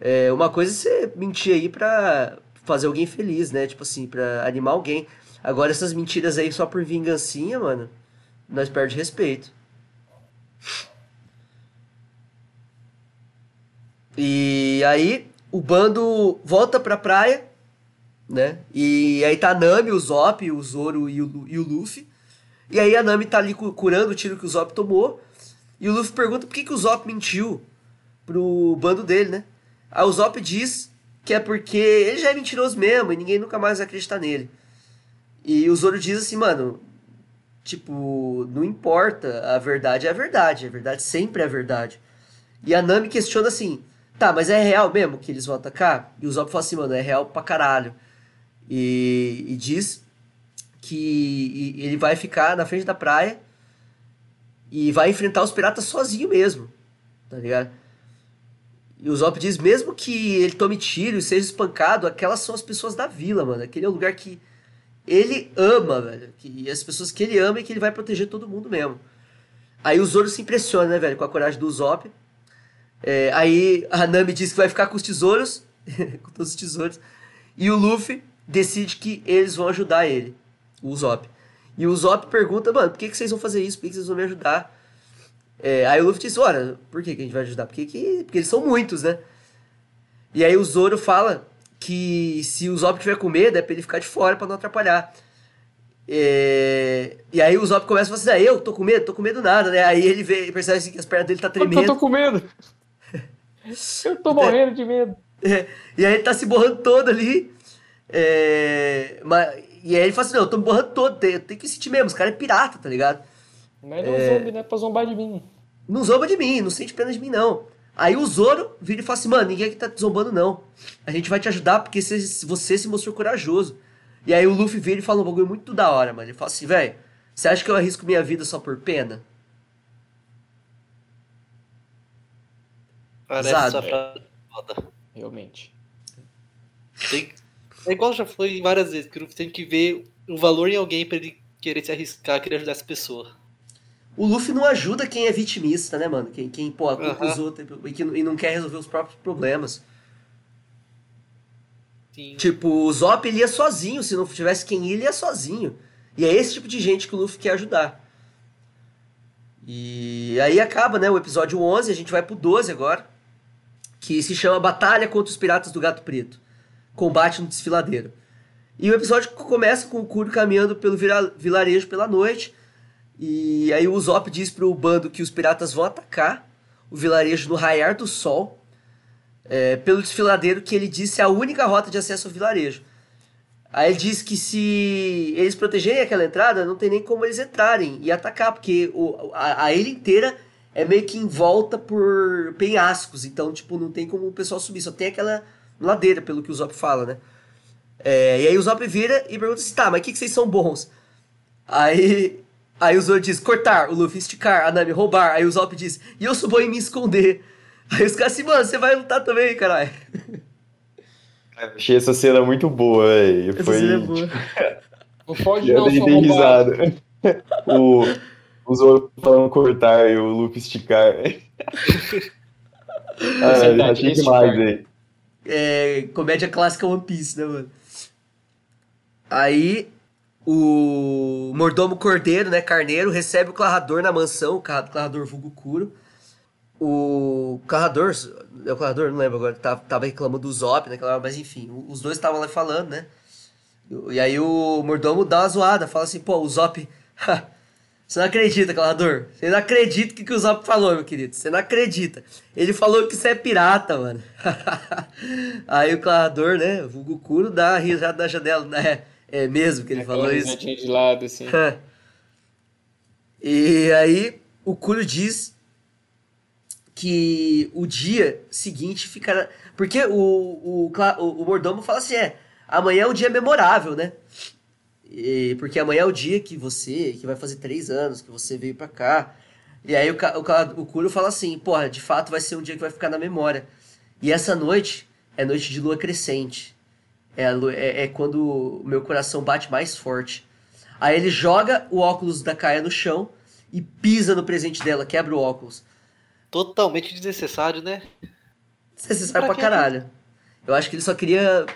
é, uma coisa é você mentir aí pra fazer alguém feliz, né? Tipo assim, pra animar alguém. Agora essas mentiras aí só por vingancinha, mano, nós perde respeito. E aí o bando volta pra praia, né? E aí tá a Nami, o Zop, o Zoro e o, e o Luffy. E aí a Nami tá ali cu- curando o tiro que o Zop tomou. E o Luffy pergunta por que, que o Zop mentiu pro bando dele, né? Aí o Zop diz que é porque ele já é mentiroso mesmo e ninguém nunca mais vai acreditar nele. E o Zoro diz assim, mano, tipo, não importa, a verdade é a verdade, a verdade sempre é a verdade. E a Nami questiona assim, tá, mas é real mesmo que eles vão atacar? E o Zop fala assim, mano, é real pra caralho. E, e diz que ele vai ficar na frente da praia e vai enfrentar os piratas sozinho mesmo, tá ligado? E o Zop diz, mesmo que ele tome tiro e seja espancado, aquelas são as pessoas da vila, mano. Aquele é o lugar que ele ama, velho. E as pessoas que ele ama e que ele vai proteger todo mundo mesmo. Aí o Zoro se impressiona, né, velho, com a coragem do Zop. É, aí a Nami diz que vai ficar com os tesouros, <laughs> com todos os tesouros. E o Luffy decide que eles vão ajudar ele, o Zop. E o Zop pergunta, mano, por que, que vocês vão fazer isso? Por que, que vocês vão me ajudar? É, aí o Luffy diz, olha, por que, que a gente vai ajudar? Porque, que, porque eles são muitos, né? E aí o Zoro fala que se o Zop tiver com medo é pra ele ficar de fora pra não atrapalhar. É, E aí o Zop começa a falar assim, ah, eu tô com medo? Tô com medo nada, né? Aí ele vê, percebe assim, que as pernas dele tá Eu tô, tremendo. tô com medo. Eu tô morrendo de medo. <laughs> É, e aí ele tá se borrando todo ali. É, mas, e aí ele fala assim, não, eu tô me borrando todo, tem, tem que sentir mesmo, os caras é pirata, tá ligado? Mas não é zombie, né? Pra zombar de mim. Não zomba de mim, não sente pena de mim, não. Aí o Zoro vira e fala assim, mano, ninguém aqui tá te zombando, não. A gente vai te ajudar porque você, você se mostrou corajoso. E aí o Luffy vira e fala um bagulho muito da hora, mano. Ele fala assim, velho, você acha que eu arrisco minha vida só por pena? Parece essa frase foda. Realmente. Tem- É igual já foi várias vezes, que o Luffy tem que ver um valor em alguém pra ele querer se arriscar, querer ajudar essa pessoa. O Luffy não ajuda quem é vitimista, né, mano? Quem, quem pô, culpa os outros e, que, não quer resolver os próprios problemas. Sim. Tipo, o Zop ele ia sozinho, se não tivesse quem ir, ele ia sozinho. E é esse tipo de gente que o Luffy quer ajudar. E aí acaba, né, o episódio 11, a gente vai pro 12 agora, que se chama Batalha contra os Piratas do Gato Preto. Combate no desfiladeiro. E o episódio começa com o Kuro caminhando pelo vilarejo pela noite, E aí o Usopp diz pro bando que os piratas vão atacar o vilarejo no raiar do sol, é, pelo desfiladeiro que ele disse é a única rota de acesso ao vilarejo. Aí ele diz que se eles protegerem aquela entrada, não tem nem como eles entrarem e atacar, porque o, a, a ilha inteira é meio que envolta por penhascos, então, tipo, não tem como o pessoal subir, só tem aquela ladeira, pelo que o Zop fala, né? É, e aí o Zop vira e pergunta assim, tá, mas o que, que vocês são bons? Aí, aí o Zoro diz, cortar, o Luffy esticar, a Nami roubar, aí o Zop diz, e eu sou bom em me esconder. Aí os caras assim, mano, você vai lutar também, caralho. Eu achei essa cena muito boa, velho. Foi. cena é boa. <laughs> Não pode Eu não, dei, sou dei risada. O, o Zoro falando cortar e o Luffy esticar. <laughs> ah, achei demais, velho. É, comédia clássica One Piece, né, mano? Aí o mordomo Cordeiro, né, Carneiro, recebe o Clarrador na mansão, o Clarrador vulgo Kuro. O Clarrador, é o Clarrador, não lembro agora, tava, tava reclamando do Zop naquela hora, mas enfim, os dois estavam lá falando, né? E aí o mordomo dá uma zoada, fala assim, pô, o Zop... <laughs> Você não acredita, Clarrador? Você não acredita o que, que o Zop falou, meu querido. Você não acredita. Ele falou que você é pirata, mano. <laughs> Aí o Clarrador, né, o Kuro, dá uma risada na janela, né? É mesmo que ele Aquela falou isso? de lado, assim. <laughs> e aí o Kuro diz que o dia seguinte ficará. Porque o, o, o, o mordomo fala assim: é, amanhã é um dia memorável, né? E- porque amanhã é o dia que você, que vai fazer três anos, que você veio pra cá. E aí o, o, o Kuro fala assim: porra, de fato vai ser um dia que vai ficar na memória. E essa noite é noite de lua crescente. É, é, é quando o meu coração bate mais forte. Aí ele joga o óculos da Kaia no chão e pisa no presente dela, quebra o óculos. Totalmente desnecessário, né? Sabe Pra pra caralho. Eu acho que ele só queria.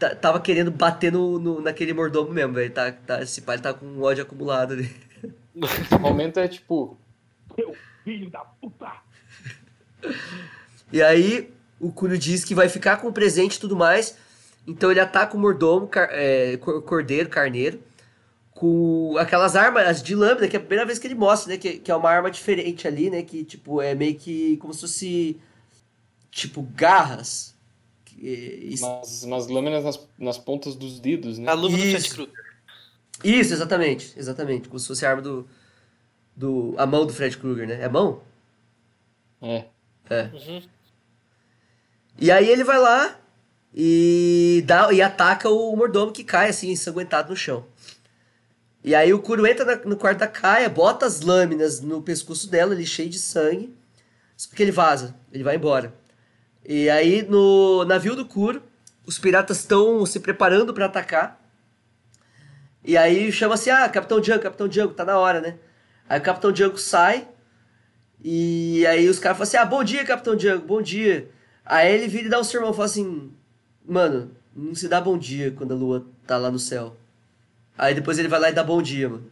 Ta- Tava querendo bater no, no- naquele mordomo mesmo, velho. Tá, tá, esse pai tá com um ódio acumulado ali. <laughs> O momento é tipo, Filho da puta! E aí o Kuro diz que vai ficar com o presente e tudo mais. Então ele ataca o mordomo, car- é, cor- cordeiro, carneiro, com aquelas armas de lâmina, que é a primeira vez que ele mostra, né? Que, que é uma arma diferente ali, né? Que, tipo, é meio que como se fosse, tipo, garras. Que- Isso, umas, umas lâminas nas, nas pontas dos dedos, né? A luva do Fred Isso. Krueger. isso, exatamente. Exatamente. Como se fosse a arma do... do a mão do Fred Krueger, né? É mão? É. Uhum. E aí ele vai lá e, dá, e ataca o mordomo que cai assim, ensanguentado no chão. E aí o Kuro entra na- no quarto da Kaia, bota as lâminas no pescoço dela, ele cheio de sangue. Só porque ele vaza, ele vai embora. E aí no navio do Kuro, os piratas estão se preparando para atacar. E aí chama assim, ah, Capitão Django, Capitão Django, tá na hora, né? Aí o Capitão Django sai e aí os caras falam assim, ah, bom dia, Capitão Django, bom dia. Aí ele vira e dá um sermão, fala assim, mano, não se dá bom dia quando a lua tá lá no céu. Aí depois ele vai lá e dá bom dia, mano.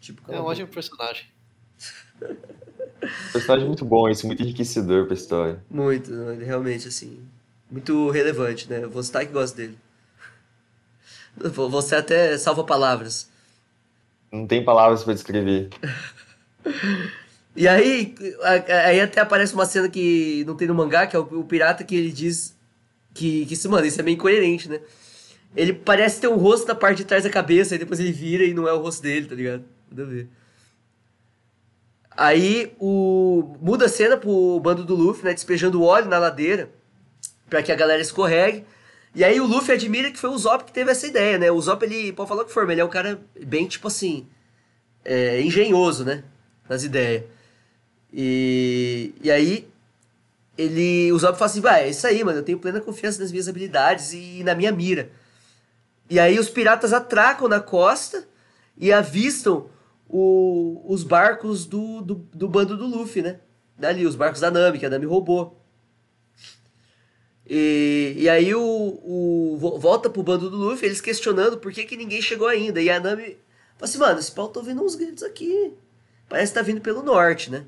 Tipo, É um ótimo personagem. <laughs> Personagem muito bom, isso, muito enriquecedor pra história. Muito, ele realmente, assim, muito relevante, né? Você tá que gosta dele. Vo- Você até salva palavras. Não tem palavras pra descrever. <laughs> E aí, aí até aparece uma cena que não tem no mangá, que é o, o pirata que ele diz que, que isso, mano, isso é meio incoerente, né? Ele parece ter um rosto na parte de trás da cabeça, e depois ele vira e não é o rosto dele, tá ligado? Nada a ver. Aí o muda a cena pro bando do Luffy, né? Despejando óleo na ladeira pra que a galera escorregue. E aí o Luffy admira que foi o Zop que teve essa ideia, né? O Zop, ele pode falar o que for, mas ele é um cara bem, tipo assim, é, engenhoso, né? Nas ideias. E, e aí ele, o Zop fala assim, vai, é isso aí, mano, eu tenho plena confiança nas minhas habilidades e na minha mira. E aí os piratas atracam na costa e avistam o- os barcos do, do, do bando do Luffy, né? Dali, os barcos da Nami, que a Nami roubou. E, e aí o, o vo- volta pro bando do Luffy, eles questionando por que, que ninguém chegou ainda. E a Nami fala assim, mano, esse pau tô ouvindo uns gritos aqui. Parece que tá vindo pelo norte, né?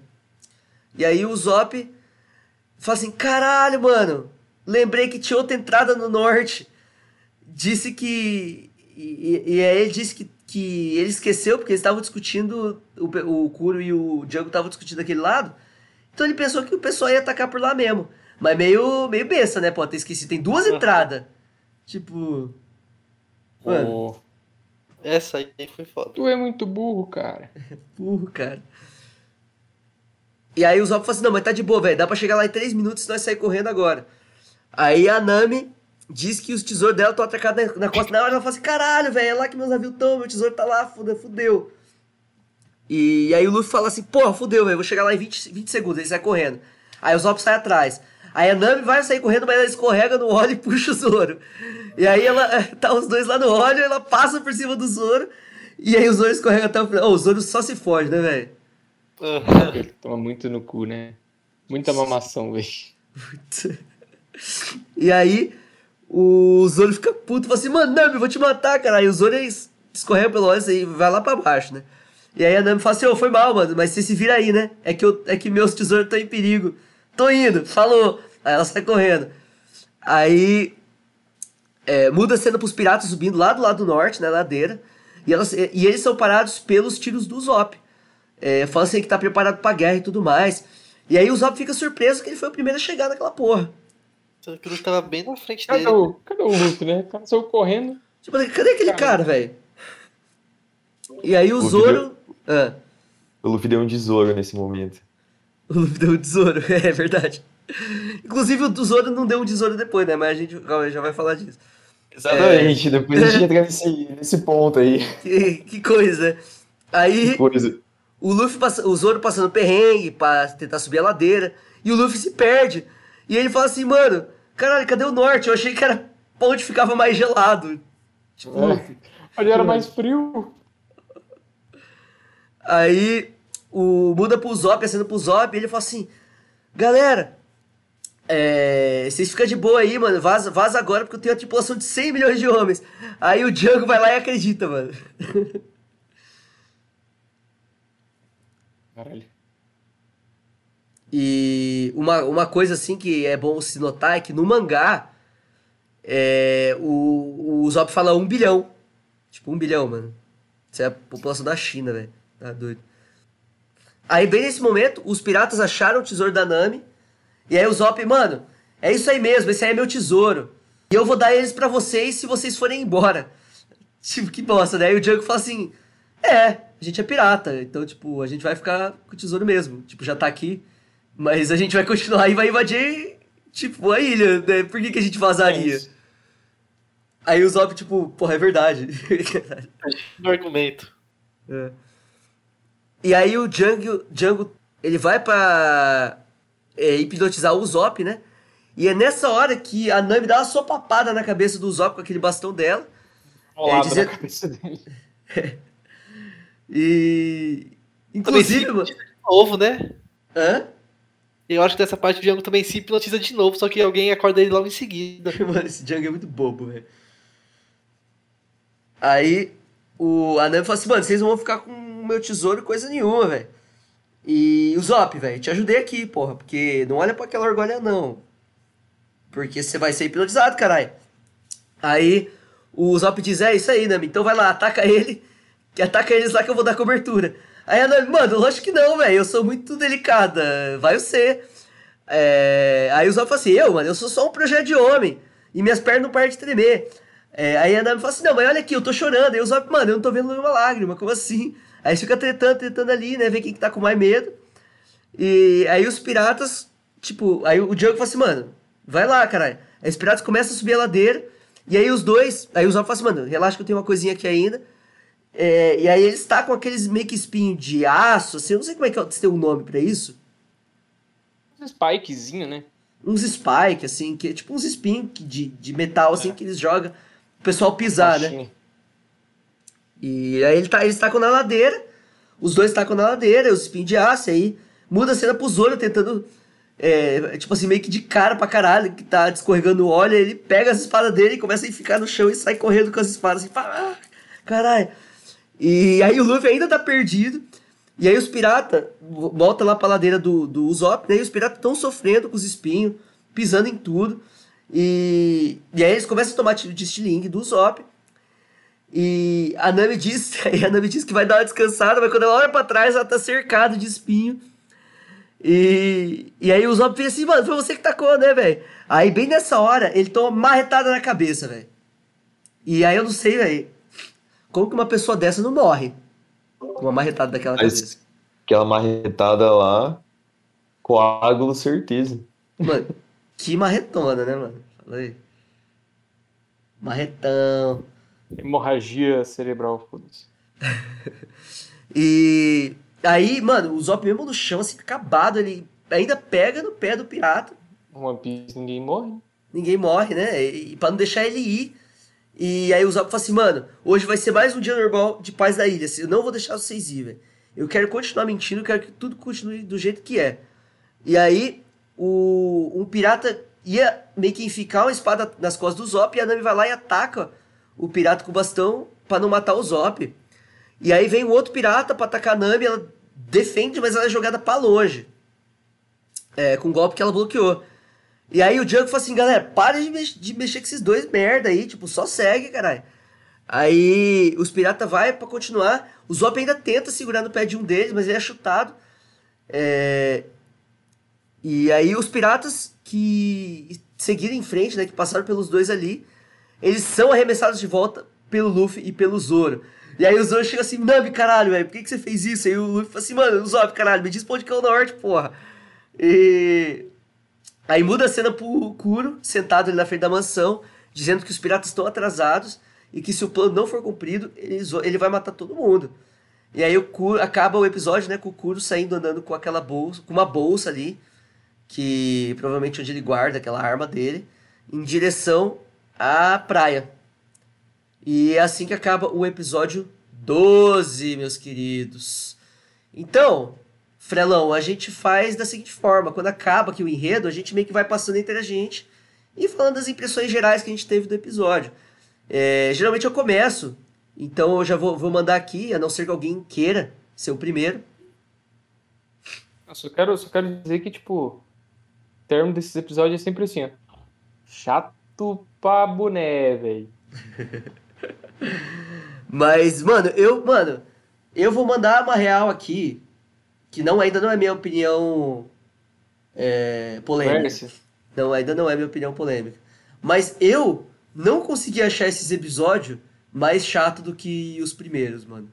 E aí o Zop fala assim, caralho, mano, lembrei que tinha outra entrada no norte. Disse que. E, e- e aí ele disse que, que ele esqueceu, porque eles estavam discutindo, o, o Kuro e o Django estavam discutindo daquele lado, então ele pensou que o pessoal ia atacar por lá mesmo. Mas meio, meio besta, né? Pode ter esquecido. Tem duas entradas. Tipo. Mano, Ô, Essa aí foi foda. tu é muito burro, cara. <laughs> burro, cara. E aí o Zop falou assim: não, mas tá de boa, velho. Dá pra chegar lá em 3 minutos se nós sair correndo agora. Aí a Nami diz que os tesouros dela estão atracados na, na costa. Hora ela fala assim: caralho, velho, é lá que meus navios estão, meu tesouro tá lá, fudeu, fudeu. E aí o Luffy fala assim: porra, fudeu, velho, vou chegar lá em 20, 20 segundos. Ele sai correndo. Aí o Zop sai atrás. Aí a Nami vai sair correndo, mas ela escorrega no óleo e puxa o Zoro. E aí ela <laughs> tá os dois lá no óleo, ela passa por cima do Zoro. E aí o Zoro escorrega até o final. Ô, o Zoro só se foge, né, velho? Ele toma muito no cu, né? Muita <laughs> mamação, velho. E aí o Zoro fica puto, fala assim, mano, Nami, eu vou te matar, cara. Aí o Zoro es- escorrega pelo óleo e vai lá pra baixo, né? E aí a Nami fala assim, ô, foi mal, mano, mas você se vira aí, né? É que, eu, é que meus tesouros estão em perigo. Tô indo, falou. Aí ela sai correndo. Aí é, muda a cena pros piratas subindo lá do lado norte, na ladeira. E, elas, e eles são parados pelos tiros do Zop. É, fala assim que tá preparado pra guerra e tudo mais. E aí o Zop fica surpreso que ele foi o primeiro a chegar naquela porra. Que o Luffy tava bem na frente Cadê dele. o, cadê o Luffy, né? O cara saiu correndo. Tipo, cadê aquele Cara. cara, velho? E aí o Luffy Zoro. Ah, O Luffy deu um tesouro nesse momento. <laughs> o Luffy deu um tesouro, <laughs> é verdade. Inclusive o Zoro não deu um tesouro depois, né? Mas a gente calma, já vai falar disso. Exatamente, depois a gente <laughs> entra nesse, nesse ponto aí. Que, que coisa. Aí Coisa. o Luffy passa, o Zoro passando perrengue pra tentar subir a ladeira. E o Luffy se perde. E ele fala assim, mano, caralho, cadê o norte? Eu achei que era onde ficava mais gelado. Tipo, É. Ali era mais frio. Aí o muda pro Zop, acena pro Zop, e ele fala assim: Galera, é, vocês ficam de boa aí, mano. Vaza, vaza agora porque eu tenho uma tripulação de 100 milhões de homens. Aí o Django vai lá e acredita, mano. Caralho. E uma, uma coisa assim que é bom se notar é que no mangá é, o, o Zop fala um bilhão. Tipo, um bilhão, mano. Isso é a população da China, velho. Tá doido. Aí, bem nesse momento, os piratas acharam o tesouro da Nami. E aí o Zop, mano, é isso aí mesmo, esse aí é meu tesouro. E eu vou dar eles pra vocês se vocês forem embora. <laughs> Tipo, que bosta, né? O Django fala assim: É, a gente é pirata, então, tipo, a gente vai ficar com o tesouro mesmo. Tipo, já tá aqui. Mas a gente vai continuar e vai invadir, tipo, a ilha, né? Por que, que a gente vazaria? É. Aí o Zop, tipo, porra, é verdade. <laughs> No argumento. É. E aí o Django, Django ele vai pra é, hipnotizar o Zop, né? E é nessa hora que a Nami dá uma sopapada na cabeça do Zop com aquele bastão dela. Rolado dizer- na cabeça dele. <laughs> E. Inclusive, mano. de novo, né? Hã? Eu acho que dessa parte o Django também se hipnotiza de novo, só que alguém acorda ele logo em seguida. <laughs> Mano, esse Django é muito bobo, velho. Aí o a Nami fala assim, mano, vocês não vão ficar com o meu tesouro coisa nenhuma, velho. E o Zop, velho, te ajudei aqui, porra, porque não olha pra aquela argolha, não. Porque você vai ser hipnotizado, caralho. Aí o Zop diz, é isso aí, Nami, então vai lá, ataca ele, que ataca eles lá que eu vou dar cobertura. Aí a Nami, mano, lógico que não, velho, eu sou muito delicada, vai você. É, Aí o Zop fala assim, eu, mano, eu sou só um projeto de homem, e minhas pernas não param de tremer. É, aí a Nami fala assim, não, mas olha aqui, eu tô chorando. Aí o Zop, mano, eu não tô vendo nenhuma lágrima, como assim? Aí fica tretando, tretando ali, né, ver quem que tá com mais medo. E aí os piratas, tipo, aí o Django fala assim, mano, vai lá, caralho. Aí os piratas começam a subir a ladeira, e aí os dois, aí o Zop fala assim, mano, relaxa que eu tenho uma coisinha aqui ainda. É, e aí eles tacam aqueles meio que espinho de aço, assim, eu não sei como é que é, tem um nome pra isso. Um spikezinho, né? Uns spike, assim, que é tipo uns espinhos de, de metal, assim, que eles jogam o pessoal pisar, né? Baixinho. E aí ele tá, eles tacam na ladeira, os dois tacam na ladeira, os espinhos de aço, aí muda a cena pro Zoro tentando, é, tipo assim, meio que de cara pra caralho, que tá descorregando óleo, aí ele pega as espadas dele e começa a ficar no chão e sai correndo com as espadas, assim, fala, ah, caralho. E aí o Luffy ainda tá perdido, e aí os piratas voltam lá pra ladeira do, do Usopp, né, e os piratas estão sofrendo com os espinhos, pisando em tudo, e, e aí eles começam a tomar tiro de estilingue do Usopp, E a Nami diz, <laughs> a Nami diz que vai dar uma descansada, mas quando ela olha pra trás, ela tá cercada de espinho. E, e aí o Zop pensa assim, mano, foi você que tacou, né, velho? Aí bem nessa hora, ele toma uma marretada na cabeça, velho. E aí eu não sei, velho, como que uma pessoa dessa não morre? Com uma marretada daquela Mas- cabeça. Aquela marretada lá, coágulo, certeza. Mano, que marretona, né, mano? Fala aí. Marretão. Hemorragia cerebral, foda-se. <laughs> E aí, mano, o Zop mesmo no chão, assim, acabado, ele ainda pega no pé do pirata. One Piece ninguém morre. Ninguém morre, né? E, e pra não deixar ele ir. E aí o Zop fala assim, mano, hoje vai ser mais um dia normal de paz da ilha. Eu não vou deixar vocês ir, velho. Eu quero continuar mentindo, eu quero que tudo continue do jeito que é. E aí, o, um pirata ia meio que enficar uma espada nas costas do Zop e a Nami vai lá e ataca o pirata com o bastão pra não matar o Zop. E aí vem um outro pirata pra atacar a Nami, ela defende, mas ela é jogada pra longe. É, com o golpe que ela bloqueou. E aí o Django fala assim, galera, para de, de mexer com esses dois merda aí, tipo, só segue, caralho. Aí os piratas vai pra continuar. O Zop ainda tenta segurar no pé de um deles, mas ele é chutado. É, E aí os piratas que seguiram em frente, né, que passaram pelos dois ali, eles são arremessados de volta pelo Luffy e pelo Zoro. E aí o Zoro chega assim, Nami, caralho, velho, por que, que você fez isso? Aí o Luffy fala assim, mano, Zop, caralho, me diz pra onde que é o norte, porra. E... Aí muda a cena pro Kuro, sentado ali na frente da mansão, dizendo que os piratas estão atrasados e que se o plano não for cumprido, ele vai matar todo mundo. E aí o Kuro, acaba o episódio, né, com o Kuro saindo andando com aquela bolsa, com uma bolsa ali, que provavelmente onde ele guarda aquela arma dele, em direção à praia. E é assim que acaba o episódio 12, meus queridos. Então, Frelão, a gente faz da seguinte forma: quando acaba aqui o enredo, a gente meio que vai passando entre a gente e falando das impressões gerais que a gente teve do episódio. É, geralmente eu começo, então eu já vou, vou mandar aqui, a não ser que alguém queira ser o primeiro. Eu só quero, só quero dizer que, tipo, o termo desses episódios é sempre assim, ó. Chato pra boné, velho. <laughs> Mas, mano, eu, mano, eu vou mandar uma real aqui, que não ainda não é minha opinião é, polêmica. Não, ainda não é minha opinião polêmica. Mas eu não consegui achar esses episódios mais chato do que os primeiros, mano.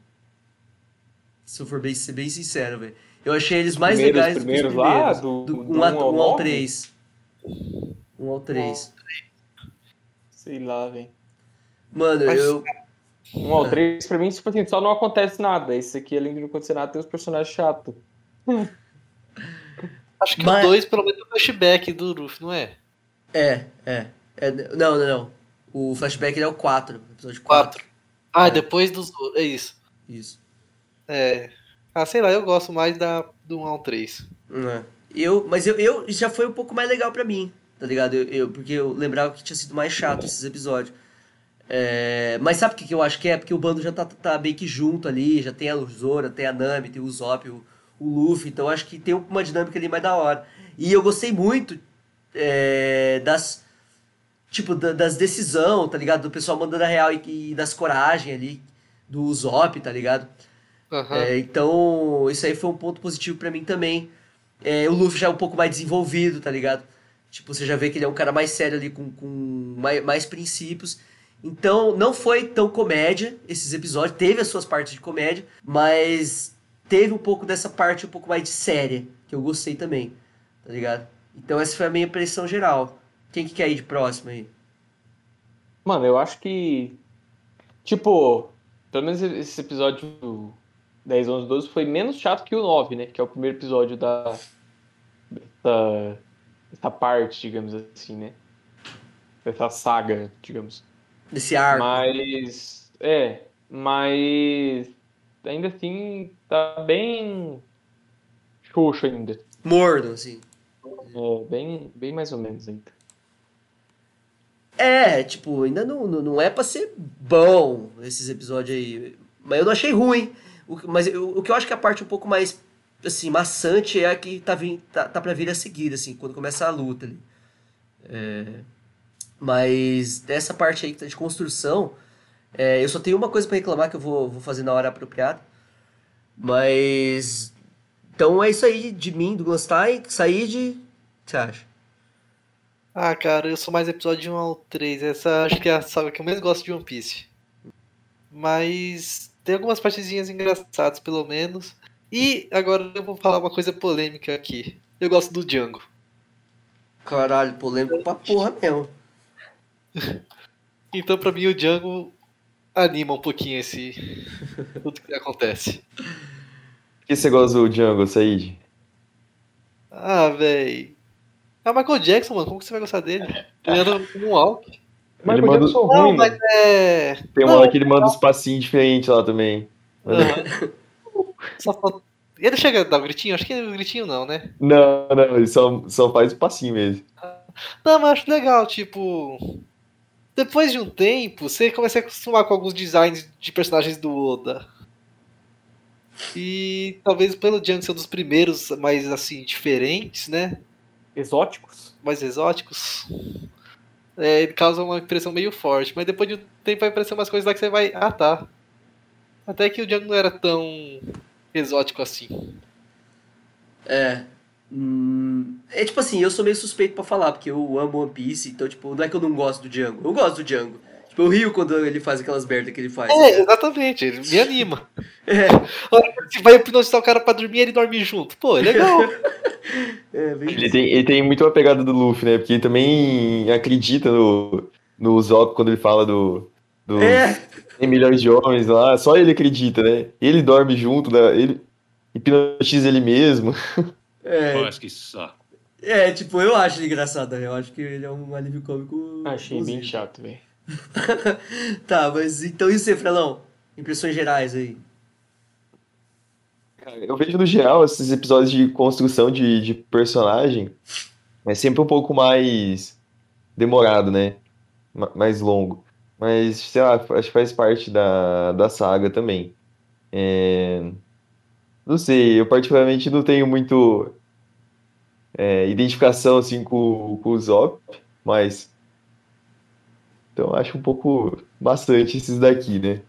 Se eu for bem, ser bem sincero, velho. Eu achei eles mais Primeiros- legais do que os primeiros lá, primeiros. do- do um, a- um ao um ao nove? 3. Um ao 3. Sei lá, velho. Mano, Mas- eu. Um ao três, pra mim, tipo assim, só não acontece nada. Esse aqui, além de não acontecer nada, tem os personagens chatos. <laughs> Acho que Mas- o 2 pelo menos é o flashback do Luffy, não é? É, é. é não, não, não. O flashback ele é o 4. Episódio 4. 4. Ah, É. depois dos. É isso. Isso. É. Ah, sei lá, eu gosto mais da, do 1 ao 3. É. Eu, mas eu, eu já foi um pouco mais legal pra mim, tá ligado? Eu, eu- porque eu lembrava que tinha sido mais chato esses episódios. É, mas sabe o que, que eu acho que é? Porque o bando já tá, tá meio que junto ali, já tem a Zora, tem a Nami, tem o Zop, o, o Luffy, então acho que tem uma dinâmica ali mais da hora. E eu gostei muito é, das. Tipo, da- das decisão, tá ligado? Do pessoal mandando a real e, e das coragem ali, do Zop, tá ligado? Aham. É, então, isso aí foi um ponto positivo pra mim também. É, o Luffy já é um pouco mais desenvolvido, tá ligado? Tipo, você já vê que ele é um cara mais sério ali, com, com mais, mais princípios. Então, não foi tão comédia esses episódios. Teve as suas partes de comédia, mas teve um pouco dessa parte um pouco mais de séria, que eu gostei também, tá ligado? Então, essa foi a minha impressão geral. Quem que quer ir de próximo aí? Mano, eu acho que. Tipo, pelo menos esse episódio 10, 11, 12 foi menos chato que o 9, né? Que é o primeiro episódio da. dessa, dessa parte, digamos assim, né? Dessa saga, digamos. Desse arco. Mas. É, mas. Ainda assim, tá bem. xoxo ainda. Morno, assim. É, bem, bem mais ou menos ainda. É, tipo, ainda não, não, é pra ser bom esses episódios aí. Mas eu não achei ruim. O, mas eu- o que eu acho que a parte um pouco mais, assim, maçante é a que tá, vim, tá, tá pra vir a seguir, assim, quando começa a luta ali. É, mas dessa parte aí que tá de construção, É, eu só tenho uma coisa pra reclamar que eu vou, vou fazer na hora apropriada. Mas. Então é isso aí de mim, do Glanstein. Said, o que você acha? Ah, cara, eu sou mais episódio 1 ao 3. Essa acho que é a saga que eu mais gosto de One Piece. Mas tem algumas partezinhas engraçadas, pelo menos. E agora eu vou falar uma coisa polêmica aqui. Eu gosto do Django. Caralho, polêmico pra porra mesmo. <laughs> Então, pra mim, o Django anima um pouquinho esse. tudo que acontece. Por que você gosta do Django, Said? Ah, véi. É o Michael Jackson, mano. Como que você vai gostar dele? Ele anda como um Alck. Eu manda- sou Não, ruim, mas é. Tem uma Não, hora que ele manda uns passinhos diferentes lá também. <laughs> Só falta- Ele chega a dar o gritinho? Acho que o gritinho não, né? Não, não, ele só, só faz o passinho mesmo. Não, mas acho legal, tipo. Depois de um tempo, você começa a acostumar com alguns designs de personagens do Oda. E talvez pelo Django ser um dos primeiros mais assim, diferentes, né? Exóticos? Mais exóticos. É, ele causa uma impressão meio forte, mas depois de um tempo vai aparecer umas coisas lá que você vai. Ah tá. Até que o Django não era tão exótico assim. É. Hum, é tipo assim, eu sou meio suspeito pra falar, porque eu amo One Piece, então, tipo, não é que eu não gosto do Django. Eu gosto do Django. Tipo, eu rio quando ele faz aquelas merda que ele faz. É, exatamente, ele me anima. <laughs> É, A que Você vai hipnotizar o cara pra dormir e ele dorme junto. Pô, é legal. <laughs> é bem Ele tem, ele tem muito uma pegada do Luffy, né? Porque ele também acredita no, no Usopp quando ele fala do, dos É, 100 milhões de homens lá. Só ele acredita, né? Ele dorme junto, né? ele hipnotiza ele mesmo. <laughs> é, Mas que saco. é, tipo, eu acho ele engraçado, né? eu acho que ele é um alívio cômico. Achei bem chato, velho. <laughs> tá, mas então e você, Frelão? Impressões gerais aí. Cara, Eu vejo no geral esses episódios de construção de, de personagem é sempre um pouco mais demorado, né? Ma- Mais longo. Mas, sei lá, acho que faz parte da, da saga também. É, Não sei, eu particularmente não tenho muito é, identificação assim com, com o Zop, mas então acho um pouco bastante esses daqui, né?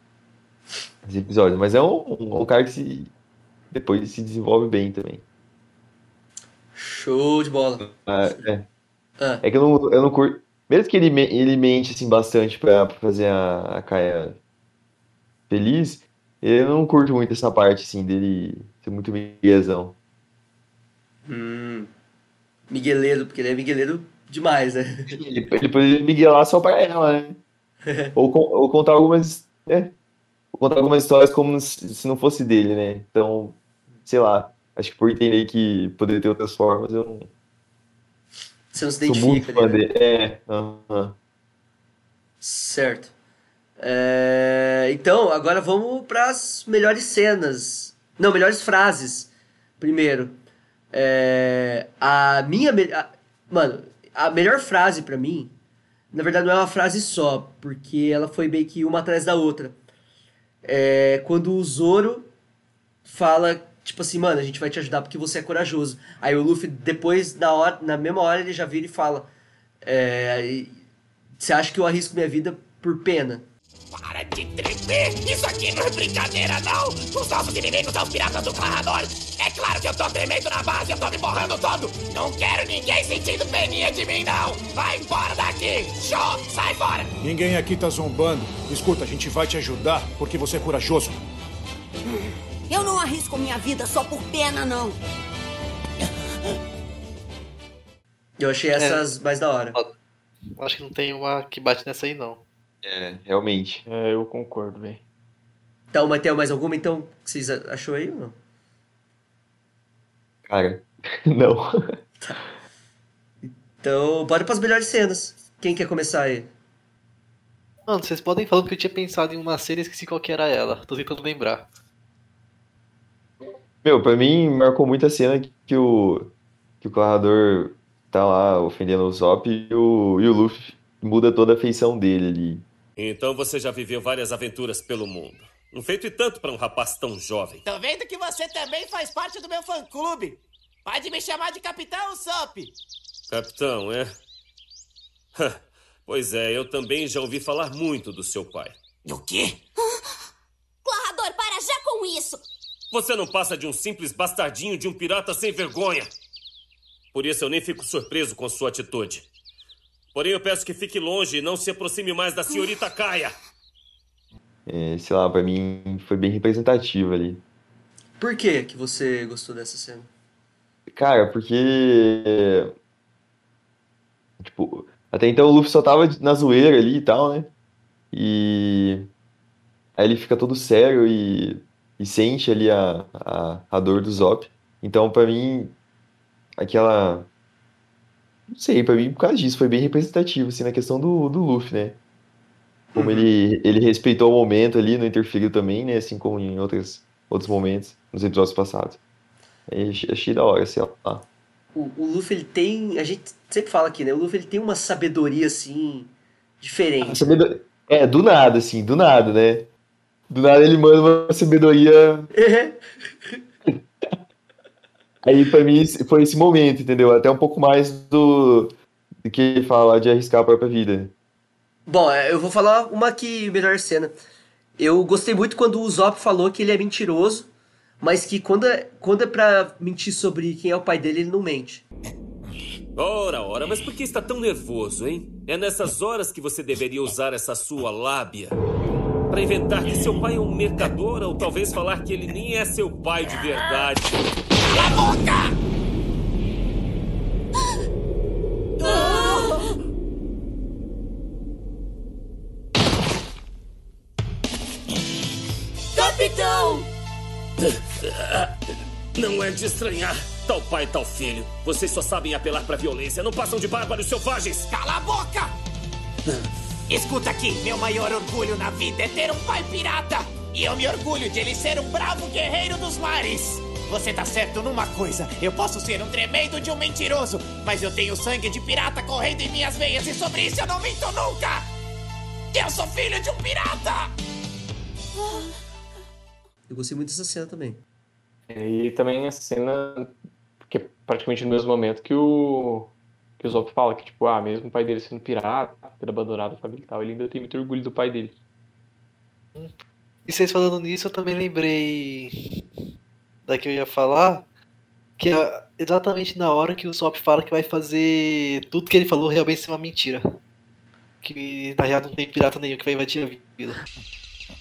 Esse episódio. Mas é um, um cara que se depois se desenvolve bem também. Show de bola. Ah, é. Ah. É que eu não, eu não curto. Mesmo que ele, ele mente assim, bastante pra, pra fazer a, a Kaia feliz, eu não curto muito essa parte assim, dele ser muito miguezão. Hum, migueleiro, porque ele é migueleiro demais, né? Ele, ele poderia miguelar só pra ela, né? <laughs> Ou, ou contar algumas. né? Ou contar algumas histórias como se, não fosse dele, né? Então, sei lá. Acho que por entender que poderia ter outras formas, eu não Você não se muito identifica né? É, aham. Certo. É, Então, agora vamos para as melhores cenas. Não, melhores frases. Primeiro, é, a minha. a- Mano, a melhor frase pra mim, na verdade, não é uma frase só, porque ela foi meio que uma atrás da outra. É quando o Zoro fala, tipo assim, mano, a gente vai te ajudar porque você é corajoso. Aí o Luffy, depois, na, hora, na mesma hora, ele já vira e fala: é, Você acha que eu arrisco minha vida por pena? Para de tremer! Isso aqui não é brincadeira, não! Os nossos inimigos são os piratas do Clarador! É claro que eu tô tremendo na base, eu tô me borrando todo! Não quero ninguém sentindo peninha de mim, não! Vai embora daqui! Show! Sai fora! Ninguém aqui tá zombando. Escuta, a gente vai te ajudar porque você é corajoso. Eu não arrisco minha vida só por pena, não. Eu achei essas mais da hora. Acho que não tem uma que bate nessa aí, não. É, realmente. É, eu concordo, velho. Então, mas tem mais alguma então que vocês achou aí ou não? Cara, <laughs> não. Então, bora pras melhores cenas. Quem quer começar aí? Mano, vocês podem falar que eu tinha pensado em uma cena e esqueci qual que era ela. Tô tentando lembrar. Meu, pra mim marcou muito a cena que, que o que o Clarador tá lá ofendendo o Zop e o, e o Luffy muda toda a feição dele ali. Então você já viveu várias aventuras pelo mundo. Um feito e tanto para um rapaz tão jovem. Tô vendo que você também faz parte do meu fã-clube! Pode me chamar de Capitão Sop! Capitão, é? Pois é, eu também já ouvi falar muito do seu pai. O quê? Clarrador, para já com isso! Você não passa de um simples bastardinho de um pirata sem vergonha. Por isso eu nem fico surpreso com sua atitude. Porém, eu peço que fique longe e não se aproxime mais da senhorita Kaia. É, sei lá, pra mim foi bem representativo ali. Por que que você gostou dessa cena? Cara, porque. Tipo, até então o Luffy só tava na zoeira ali e tal, né? E. Aí ele fica todo sério e, e sente ali a, a, a dor do Zop. Então, pra mim, aquela. Não sei, pra mim, por causa disso, foi bem representativo, assim, na questão do, do Luffy, né? Como ele, ele respeitou o momento ali, não interferiu também, né? Assim como em outros, outros momentos, nos episódios passados. Aí, achei- da hora, sei lá. O, o Luffy, ele tem. A gente sempre fala aqui, né? O Luffy, ele tem uma sabedoria, assim. diferente. A sabedoria- É, do nada, assim, do nada, né? Do nada ele manda uma sabedoria. <laughs> Aí pra mim foi esse momento, entendeu? Até um pouco mais do, do que falar de arriscar a própria vida. Bom, é, eu vou falar uma que melhor cena. Eu gostei muito quando o Zop falou que ele é mentiroso, mas que quando é, quando é pra mentir sobre quem é o pai dele, ele não mente. Ora, ora, mas por que está tão nervoso, hein? É nessas horas que você deveria usar essa sua lábia. Pra inventar que seu pai é um mercador ou talvez falar que ele nem é seu pai de verdade. Cala a boca! Capitão! Não é de estranhar. Tal pai, tal filho. Vocês só sabem apelar pra violência, não passam de bárbaros selvagens. Cala a boca! Escuta aqui, meu maior orgulho na vida é ter um pai pirata. E eu me orgulho de ele ser um bravo guerreiro dos mares. Você tá certo numa coisa, eu posso ser um tremendo de um mentiroso, mas eu tenho sangue de pirata correndo em minhas veias e sobre isso eu não minto nunca! Eu sou filho de um pirata! Eu gostei muito dessa cena também. E também a cena, que é praticamente no mesmo momento que o que o Zop fala que, tipo, ah, mesmo o pai dele sendo pirata, ter abandonado a família e tal, ele ainda tem muito orgulho do pai dele. E vocês falando nisso, eu também lembrei da que eu ia falar, que é exatamente na hora que o Sop fala que vai fazer tudo que ele falou realmente ser uma mentira. Que na real não tem pirata nenhum que vai invadir a vila.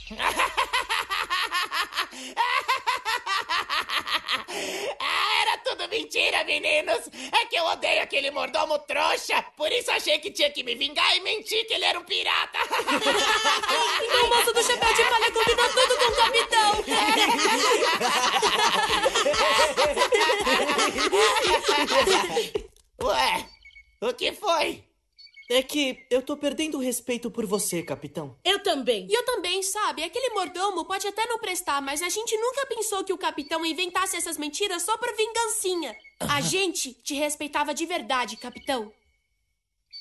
<laughs> Ah, era tudo mentira, meninos! É que eu odeio aquele mordomo trouxa! Por isso achei que tinha que me vingar e mentir que ele era um pirata! <laughs> O moço do chapéu de palha combinou tudo com o capitão! <laughs> Ué, o que foi? É que eu tô perdendo o respeito por você, capitão. Eu também. E eu também, sabe? Aquele mordomo pode até não prestar, mas a gente nunca pensou que o capitão inventasse essas mentiras só por vingancinha. A <laughs> gente te respeitava de verdade, capitão.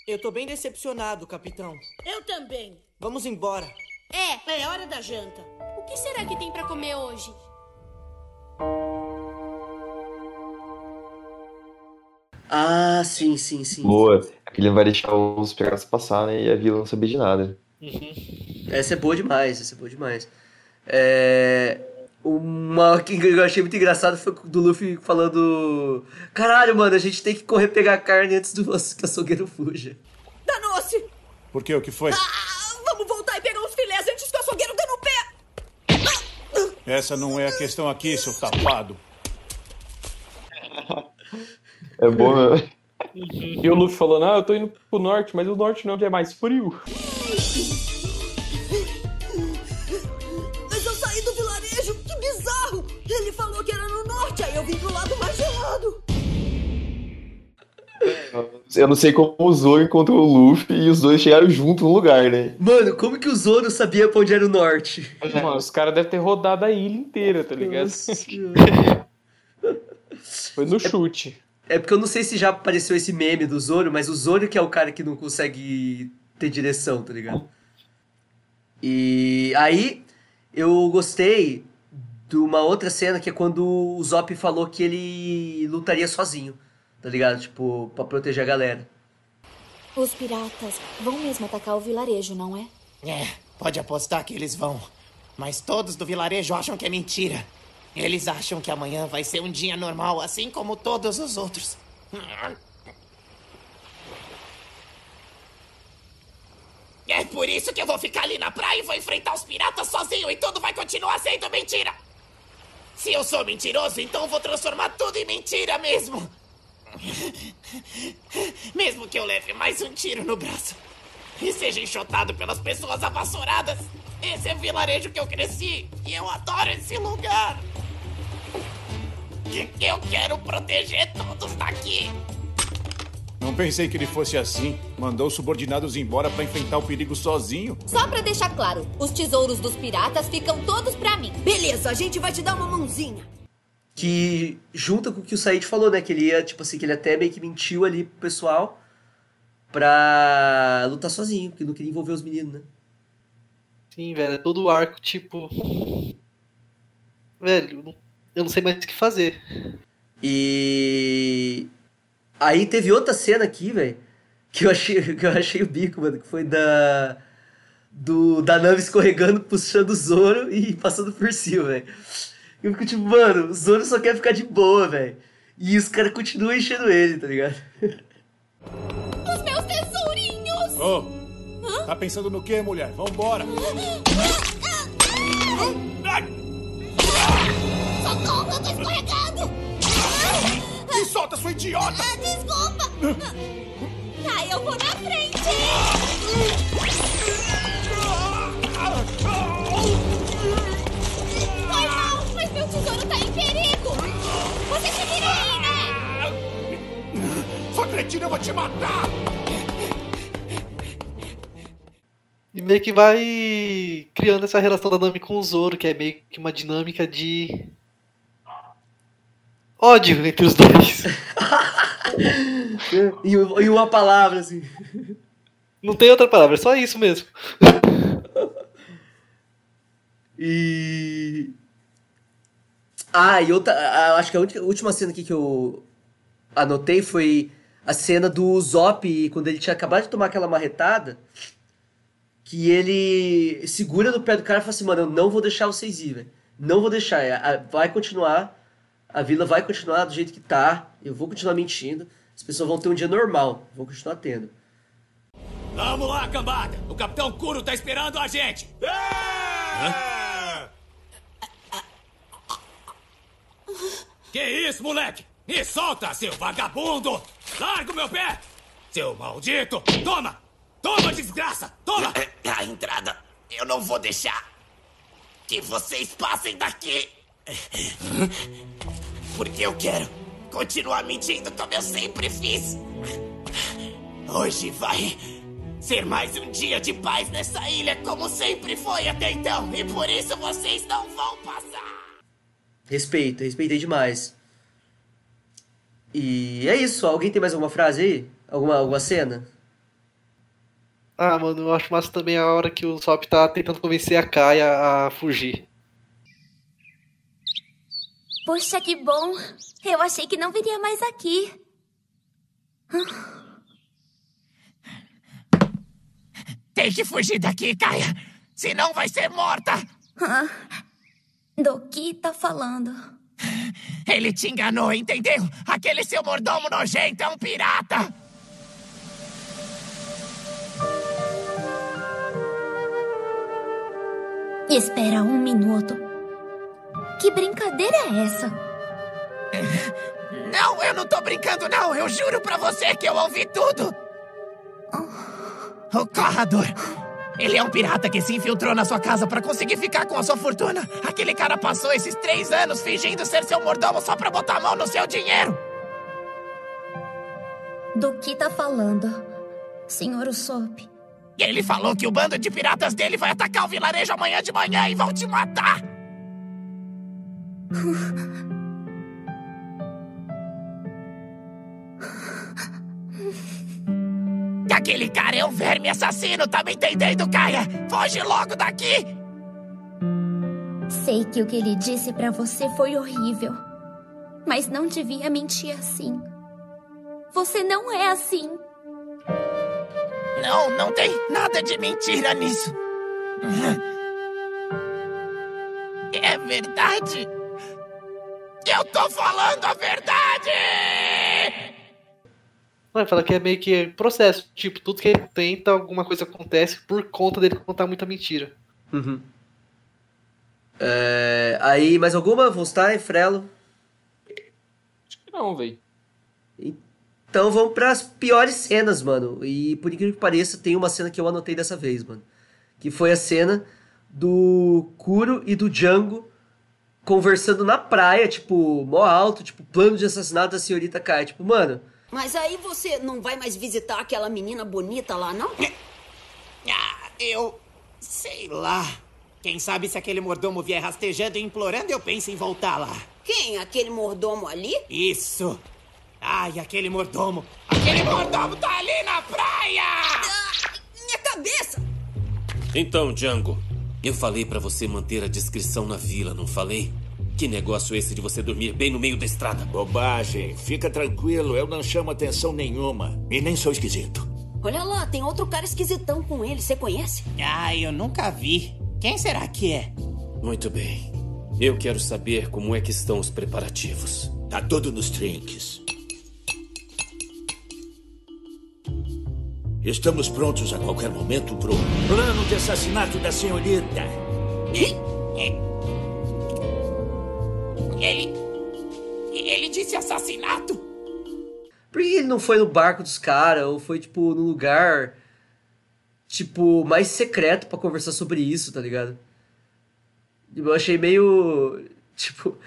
Eu tô bem decepcionado, capitão. Eu também. Vamos embora. É. É hora da janta. O que será que tem pra comer hoje? Ah, sim, sim, sim. Boa. Aquele vai deixar os piratas passar, né? E a vila não saber de nada. Essa é boa demais, essa é boa demais. É... Uma que eu achei muito engraçado foi do Luffy falando: Caralho, mano, a gente tem que correr pegar carne antes do nosso que açougueiro fuja. Danou-se! Por quê? O que foi? Ah, vamos voltar e pegar os filés antes que o açougueiro dê no pé! Essa não é a questão aqui, seu tapado. <laughs> É bom, né? E o Luffy falando, ah, eu tô indo pro norte, mas o norte não é mais frio. Mas eu saí do vilarejo! Que bizarro! Ele falou que era no norte, aí eu vim pro lado mais gelado! Eu não sei como o Zoro encontrou o Luffy e os dois chegaram junto no lugar, né? Mano, como que o Zoro sabia pra onde era o norte? Mano, os caras devem ter rodado a ilha inteira, tá ligado? <laughs> Foi no chute. É porque eu não sei se já apareceu esse meme do Zoro, mas o Zoro que é o cara que não consegue ter direção, tá ligado? E aí eu gostei de uma outra cena que é quando o Zop falou que ele lutaria sozinho, tá ligado? Tipo, pra proteger a galera. Os piratas vão mesmo atacar o vilarejo, não é? É, Pode apostar que eles vão. Mas todos do vilarejo acham que é mentira. Eles acham que amanhã vai ser um dia normal, assim como todos os outros. É por isso que eu vou ficar ali na praia e vou enfrentar os piratas sozinho e tudo vai continuar sendo mentira. Se eu sou mentiroso, então vou transformar tudo em mentira mesmo. Mesmo que eu leve mais um tiro no braço e seja enxotado pelas pessoas avassouradas, esse é o vilarejo que eu cresci e eu adoro esse lugar. E eu quero proteger todos daqui. Não pensei que ele fosse assim. Mandou os subordinados embora pra enfrentar o perigo sozinho. Só pra deixar claro, os tesouros dos piratas ficam todos pra mim. Beleza, a gente vai te dar uma mãozinha. Que junta com o que o Said falou, né? Que ele ia, tipo assim, que ele até meio que mentiu ali pro pessoal pra lutar sozinho, porque não queria envolver os meninos, né? Sim, velho, é todo o arco, tipo. Velho, eu não sei mais o que fazer. E aí teve outra cena aqui, velho, que eu achei <laughs> que eu achei o bico, mano, que foi da do da Nami escorregando, puxando o Zoro e passando por cima, velho. Eu fico tipo, mano, o Zoro só quer ficar de boa, velho. E os caras continuam enchendo ele, tá ligado? Os meus tesourinhos! Ô, tá pensando no quê, mulher? Vambora. Socorro, eu tô escorregando! Me solta, sua idiota! Ah, desculpa! Tá, eu vou na frente! Foi mal, mas meu tesouro tá em perigo! Você se vira aí, né? Sua cretina, eu vou te matar! E meio que vai criando essa relação da Nami com o Zoro, que é meio que uma dinâmica de. Ódio entre os dois. <laughs> e, e uma palavra, assim. Não tem outra palavra, é só isso mesmo. E. Ah, e outra. Acho que a última- cena aqui que eu anotei foi a cena do Zop quando ele tinha acabado de tomar aquela marretada. Que ele segura no pé do cara e fala assim: Mano, eu não vou deixar vocês ir, velho. Não vou deixar. é, Vai continuar. A vila vai continuar do jeito que tá. Eu vou continuar mentindo. As pessoas vão ter um dia normal. Vou continuar tendo. Vamos lá, cambada! O Capitão Kuro tá esperando a gente! Hã? Que isso, moleque? Me solta, seu vagabundo! Larga o meu pé! Seu maldito! Toma! Toma, desgraça! Toma! <coughs> A entrada, eu não vou deixar que vocês passem daqui. <coughs> <coughs> Porque eu quero continuar mentindo como eu sempre fiz. Hoje vai ser mais um dia de paz nessa ilha, como sempre foi até então. E por isso vocês não vão passar. Respeito, respeitei demais. E é isso. Alguém tem mais alguma frase aí? Alguma, alguma cena? Ah, mano, eu acho massa também a hora que o Sop tá tentando convencer a Kaia a fugir. Poxa, que bom! Eu achei que não viria mais aqui. Tem que fugir daqui, Kaia. Senão vai ser morta. Ah, do que tá falando? Ele te enganou, entendeu? Aquele seu mordomo nojento é um pirata. Espera um minuto. Que brincadeira é essa? Não, eu não tô brincando, não. Eu juro pra você que eu ouvi tudo. O Corrador. Ele é um pirata que se infiltrou na sua casa pra conseguir ficar com a sua fortuna. Aquele cara passou esses três anos fingindo ser seu mordomo só pra botar a mão no seu dinheiro. Do que tá falando, senhor Usopp? Ele falou que o bando de piratas dele vai atacar o vilarejo amanhã de manhã e vão te matar. Aquele cara é um verme assassino, tá me entendendo, Kaia? Foge logo daqui! Sei que o que ele disse pra você foi horrível. Mas não devia mentir assim. Você não é assim. Não, não tem nada de mentira nisso. É verdade? Eu tô falando a verdade! Vai falar que é meio que processo. Tipo, tudo que ele tenta, alguma coisa acontece por conta dele contar muita mentira. Uhum. É, aí, mais alguma? Volstar, Frelo? Não, velho. Então vamos pras piores cenas, mano. E por incrível que pareça, tem uma cena que eu anotei dessa vez, mano. Que foi a cena do Kuro e do Django conversando na praia, tipo, mó alto, tipo, plano de assassinato da senhorita Kai. Tipo, mano, Mas aí você não vai mais visitar aquela menina bonita lá, não? Ah, eu. sei lá. Quem sabe se aquele mordomo vier rastejando e implorando, eu penso em voltar lá. Quem? Aquele mordomo ali? Isso! Ai, aquele mordomo! Aquele mordomo tá ali na praia! Minha cabeça! Então, Django, eu falei pra você manter a discrição na vila, não falei? Que negócio esse de você dormir bem no meio da estrada? Bobagem. Fica tranquilo, eu não chamo atenção nenhuma. E nem sou esquisito. Olha lá, tem outro cara esquisitão com ele, você conhece? Ah, eu nunca vi. Quem será que é? Muito bem. Eu quero saber como é que estão os preparativos. Tá tudo nos trinques. Estamos prontos a qualquer momento pro plano de assassinato da senhorita. Ele. Ele disse assassinato? por que ele não foi no barco dos caras? Ou foi, tipo, no lugar, tipo, mais secreto pra conversar sobre isso, tá ligado? Eu achei meio, <laughs> tipo,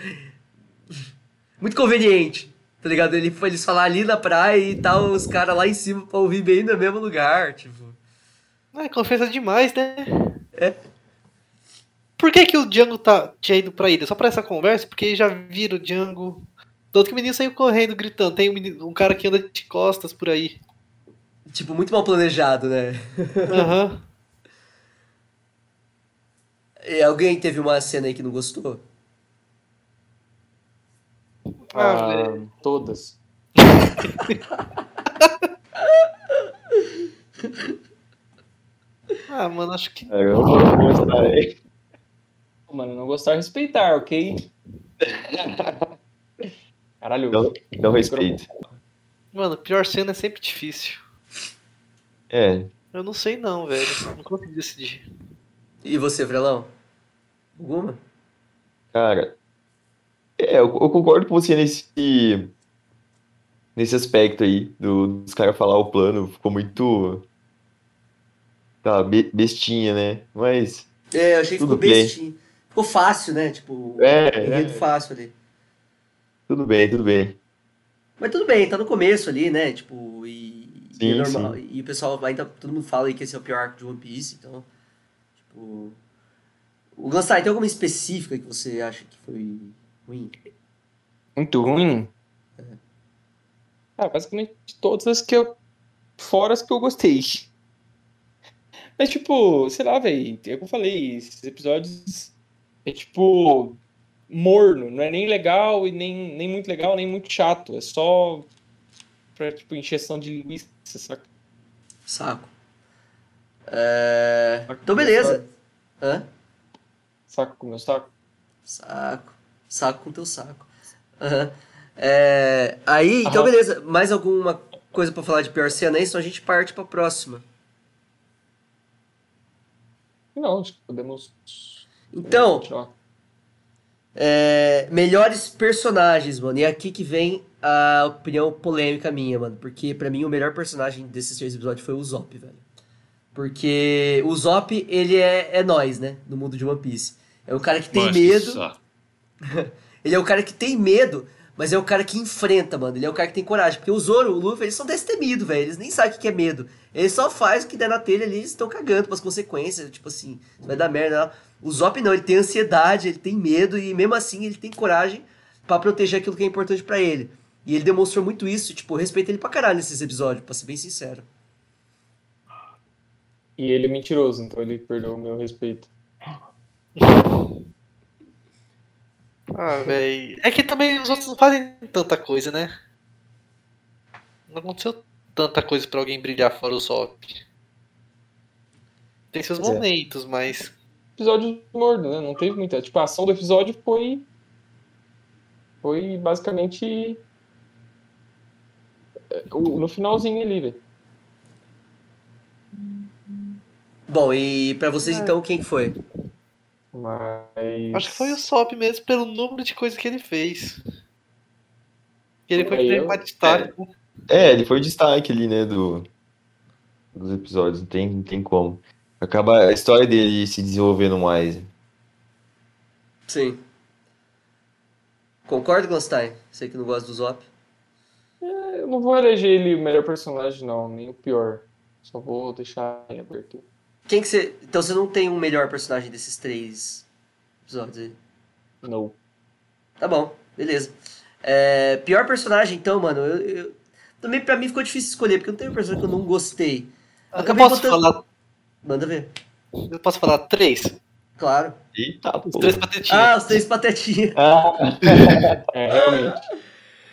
muito conveniente, tá ligado? Ele, eles falar ali na praia e tal, os caras lá em cima pra ouvir bem no mesmo lugar, tipo. Ah, confessa demais, né? É. Por que, que o Django tá, tinha ido pra ilha? Só pra essa conversa? Porque já viram o Django. Tanto que o menino saiu correndo, gritando. Tem um, menino- um cara que anda de costas por aí. Tipo, muito mal planejado, né? Aham. <laughs> E alguém teve uma cena aí que não gostou? Ah, Ah, todas. <laughs> Ah, mano, acho que. É, eu não? Mano, não gostar, respeitar, ok? <laughs> Caralho. Não, não respeito. Mano, pior cena é sempre difícil. É, Eu não sei não, velho. Não consigo decidir. E você, Frelão? Alguma? cara. É, eu, eu concordo com você nesse. Nesse aspecto aí, do, dos caras falar o plano. Ficou muito. Tá, be- bestinha, né? Mas. É, eu achei que ficou bem bestinho. Ficou fácil, né? Tipo, É, é. fácil ali. Tudo bem, tudo bem. Mas tudo bem, tá no começo ali, né? Tipo, e, e Sim, é normal. E o pessoal ainda, todo mundo fala aí que esse é o pior arco de One Piece, então, tipo... O Glansai, tem alguma específica que você acha que foi ruim? Muito ruim? Ah, basicamente todas as que eu. Fora as que eu gostei. Mas, tipo, sei lá, velho. É eu falei. Esses episódios. É tipo. Morno. Não é nem legal e nem, nem muito legal, nem muito chato. É só. Pra, tipo, encheção de linguiça, saca? Saco. É... Então, beleza. Hã? Saco com meu saco? Saco. Saco com teu saco. Aham. É, Aí, então beleza. Mais alguma coisa pra falar de pior cena aí? Senão a gente parte pra próxima. Não, acho que podemos. Então. É, melhores personagens, mano. E é aqui que vem a opinião polêmica minha, mano. Porque pra mim o melhor personagem desses três episódios foi o Zop, velho. Porque o Zop, ele é, é nós, né? No mundo de One Piece. É o cara que tem Mas que medo. saco. <laughs> ele é o cara que tem medo, mas é o cara que enfrenta, mano. Ele é o cara que tem coragem. Porque o Zoro, o Luffy, eles são destemidos, velho. Eles nem sabem o que é medo. Eles só fazem o que der na telha ali, eles estão cagando pras consequências. Tipo assim, vai dar merda. O Zop não, ele tem ansiedade, ele tem medo e mesmo assim ele tem coragem pra proteger aquilo que é importante pra ele. E ele demonstrou muito isso, tipo, eu respeito ele pra caralho nesses episódios, pra ser bem sincero. E ele é mentiroso, então ele perdeu o meu respeito. <laughs> Ah, velho. É que também os outros não fazem tanta coisa, né? Não aconteceu tanta coisa pra alguém brilhar fora o Sop. Tem seus Pois é. momentos, mas. Episódio morno, né? Não teve muita. Tipo, a ação do episódio foi. Foi basicamente. é, o- No finalzinho ali, velho. Bom, e pra vocês É. então, quem que foi? Mas. Acho que foi o Sop mesmo, pelo número de coisas que ele fez. Ele foi que eu- mais destaque. né? É, ele foi o destaque ali, né, do, dos episódios, não tem, não tem como. Acaba a história dele se desenvolvendo mais. Sim. Concorda, Glanstein? Você que não gosta do Zop. É, Eu não vou eleger ele o melhor personagem, não, nem o pior. Só vou deixar em aberto. Quem que você. Então você não tem um melhor personagem desses três episódios aí? Não. Tá bom, beleza. É, pior personagem, então, mano, eu, eu- também pra mim ficou difícil escolher, porque eu não tenho um personagem que eu não gostei. Eu Acabei posso botando- falar. Manda ver. Eu posso falar três? Claro. Eita, Os três patetinhas. Ah, os três patetinhas. <laughs> É, realmente.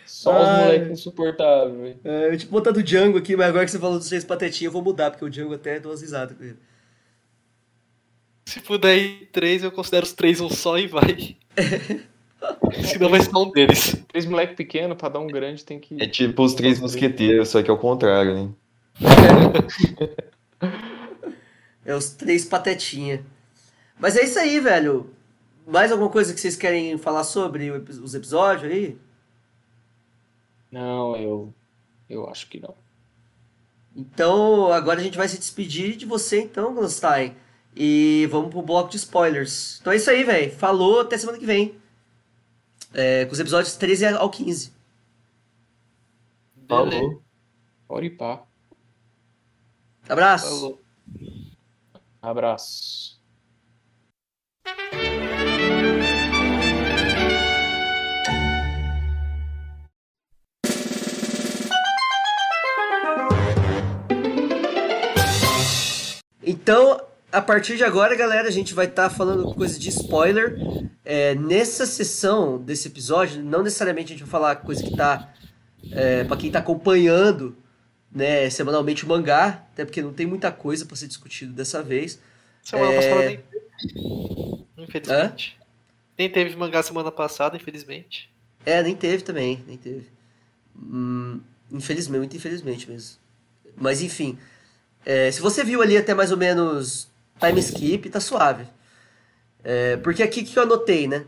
Só os Ai. moleques insuportáveis, velho. É, eu tinha botado o Django aqui, mas agora que você falou dos três patetinhas, eu vou mudar, porque o Django até deu umas risadas com ele. Se puder ir três, eu considero os três um só e vai. <laughs> Senão vai ser um deles. Três moleques pequenos, pra dar um grande tem que. É tipo os três mosqueteiros, só que ao contrário, né? <laughs> É os três patetinha. Mas é isso aí, velho. Mais alguma coisa que vocês querem falar sobre o os episódios aí? Não, eu. Eu acho que não. Então, agora a gente vai se despedir de você, então, Glanstein. E vamos pro bloco de spoilers. Então é isso aí, velho. Falou, até semana que vem. É, com os episódios 13 ao 15. Falou. Bora e pá. Abraço. Falou. Abraço. Então, a partir de agora, galera, a gente vai estar falando coisa de spoiler. É, nessa sessão desse episódio, não necessariamente a gente vai falar coisa que tá. É, para quem tá acompanhando né, semanalmente o mangá, até porque não tem muita coisa para ser discutido dessa vez. Semana É, passada nem teve. Infelizmente. Nem teve mangá semana passada, infelizmente. É, nem teve também, nem teve. Hum, infelizmente, muito infelizmente mesmo. Mas enfim, é, se você viu ali até mais ou menos time skip, tá suave. É, porque aqui que eu anotei, né?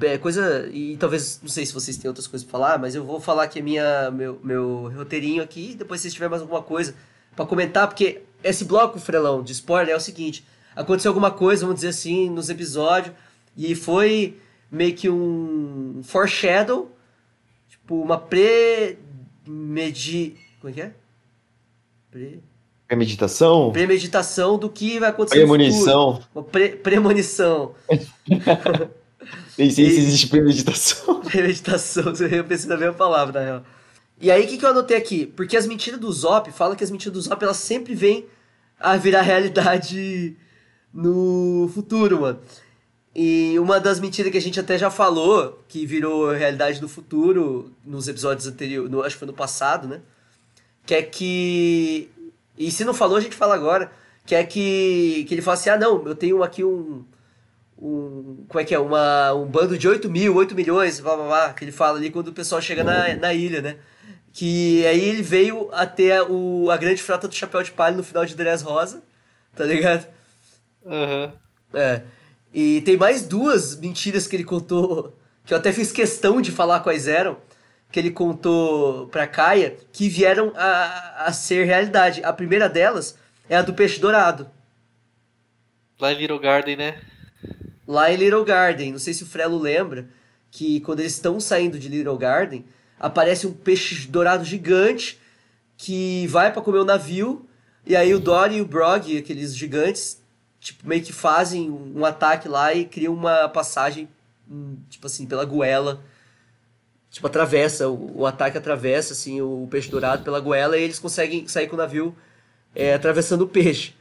É, coisa. E talvez, não sei se vocês têm outras coisas pra falar, mas eu vou falar aqui a minha, meu, meu roteirinho aqui, depois se tiver mais alguma coisa pra comentar, porque esse bloco, Frelão, de spoiler é o seguinte: aconteceu alguma coisa, vamos dizer assim, nos episódios, e foi meio que um foreshadow, tipo, uma pre-medi... Como é que é? Pre... Premeditação? Premeditação do que vai acontecer no Premonição? Uma pre premonição. <laughs> Nem sei se existe premeditação. <laughs> Premeditação, <laughs> eu pensei na mesma palavra, na real. E aí, o que, que eu anotei aqui? Porque as mentiras do Zop, fala que as mentiras do Zop, elas sempre vêm a virar realidade no futuro, mano. E uma das mentiras que a gente até já falou, que virou realidade no futuro, nos episódios anteriores, no, acho que foi no passado, né? Que é que. E se não falou, a gente fala agora. Que é que, que ele fala assim: ah, não, eu tenho aqui um. um como é que é? Uma, um bando de 8 mil, 8 milhões, blá blá blá. Que ele fala ali quando o pessoal chega na, na ilha, né? Que aí ele veio até o, a grande frota do Chapéu de Palha no final de Dress Rosa, tá ligado? Aham. É. E tem mais duas mentiras que ele contou, que eu até fiz questão de falar quais eram, que ele contou pra Kaia, que vieram a, a ser realidade. A primeira delas é a do peixe dourado, Lá em Little Garden, né? lá em Little Garden. Não sei se o Frelo lembra, que quando eles estão saindo de Little Garden, aparece um peixe dourado gigante que vai pra comer o navio, e aí o Dory e o Brog, aqueles gigantes, tipo, meio que fazem um ataque lá e criam uma passagem, hum, tipo assim, pela goela. Tipo, atravessa, o, o ataque atravessa, assim, o peixe dourado pela goela e eles conseguem sair com o navio é, atravessando o peixe.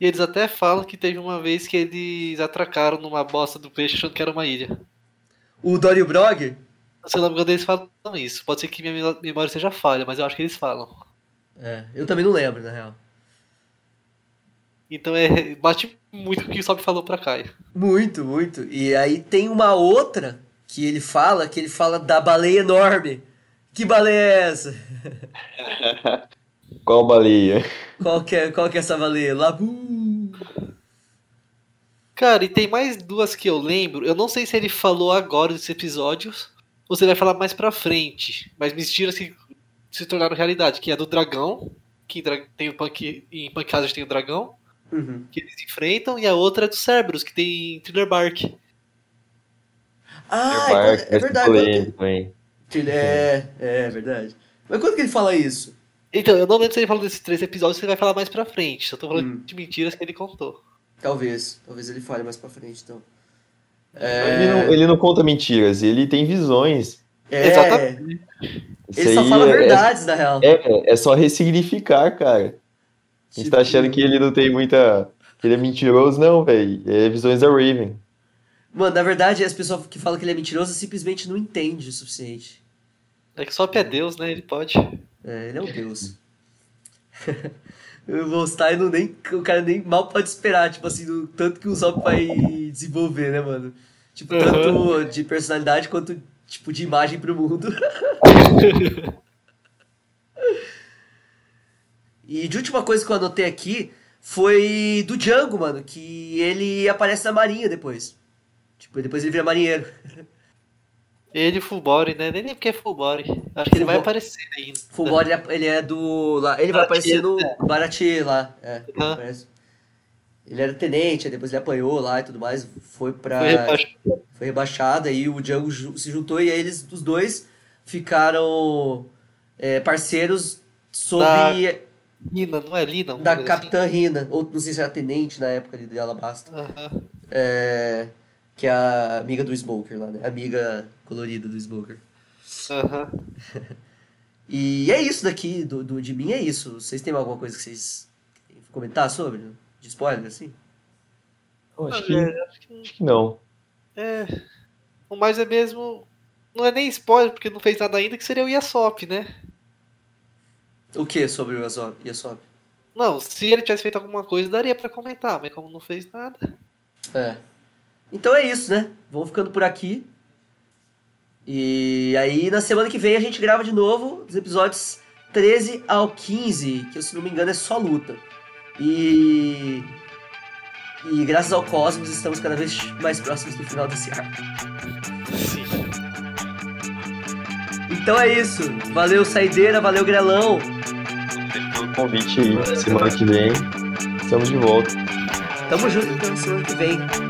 E eles até falam que teve uma vez que eles atracaram numa bosta do peixe achando que era uma ilha. O Dory o Brog, Se eu não me engano, eles falam isso. Pode ser que minha memória seja falha, mas eu acho que eles falam. É, eu também não lembro, na real. Então é, bate muito o que o Sob falou pra Caio. Muito, muito. E aí tem uma outra que ele fala, que ele fala da baleia enorme. Que baleia é essa? <laughs> Qual baleia? Qual que é, qual que é essa baleia? Labu! Cara, e tem mais duas que eu lembro. Eu não sei se ele falou agora desses episódios ou se ele vai falar mais pra frente. Mas mentiras que se tornaram realidade. Que é do dragão, que tem o punk, em Punk Hazard tem o dragão, Uhum. que eles enfrentam. E a outra é do Cerberus, que tem Thriller Bark. Ah, Bark, é, é verdade. polêmico É, é verdade. Mas quando que ele fala isso? Então, eu não lembro se ele falou desses três episódios, se ele vai falar mais pra frente. Só tô falando Hum. de mentiras que ele contou. Talvez. Talvez ele fale mais pra frente, então. Ele, não, ele não conta mentiras, ele tem visões. É, Exatamente. Ele só fala é- verdades, na real. É, é só ressignificar, cara. A gente tá achando que ele não tem muita. que ele é mentiroso, não, velho. É visões da Raven. Mano, na verdade, as pessoas que falam que ele é mentiroso simplesmente não entendem o suficiente. É que só é Deus, né? Ele pode. É, ele é um deus. <laughs> o Volstein não nem. O cara nem mal pode esperar, tipo assim, do tanto que o Zop vai desenvolver, né, mano? Tipo, Uhum. tanto de personalidade quanto, tipo, de imagem pro mundo. <laughs> e de última coisa que eu anotei aqui foi do Django, mano, que ele aparece na marinha depois. Depois ele vira marinheiro. Ele, full body, né? Nem porque é full body. Acho que ele vai Full aparecer ainda. Full body, ele é- ele é do. Lá, ele vai aparecer no Barati lá. É, aparece. Ele era tenente, depois ele apanhou lá e tudo mais. Foi pra. Foi rebaixado. Foi rebaixado, aí o Django se juntou e aí eles, os dois, ficaram é, parceiros sobre. Lina, não é Lina? Da coisa Capitã Rina, ou não sei se era tenente na época ali de Alabasta. Aham. É, que é a amiga do Smoker lá, né? Amiga colorida do Smoker. Aham. <laughs> E é isso daqui, do, do, de mim é isso. Vocês têm alguma coisa que vocês querem comentar sobre? De spoiler, assim? Acho, que, é, acho que não. É. O mais é mesmo. Não é nem spoiler, porque não fez nada ainda, que seria o Yasop, né? O que sobre o Yasop? Yasop? Não, se ele tivesse feito alguma coisa, daria pra comentar, mas como não fez nada. É. Então é isso, né? Vamos ficando por aqui. E aí na semana que vem a gente grava de novo os episódios 13 ao 15, que se não me engano é só luta. E. E graças ao Cosmos estamos cada vez mais próximos do final desse arco. Então é isso. Valeu, Saideira, valeu, Grelão. Pelo convite aí. Semana que vem, estamos de volta. Tamo junto então semana que vem.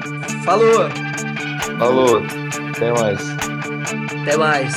Falou! Falou, até mais. Até mais.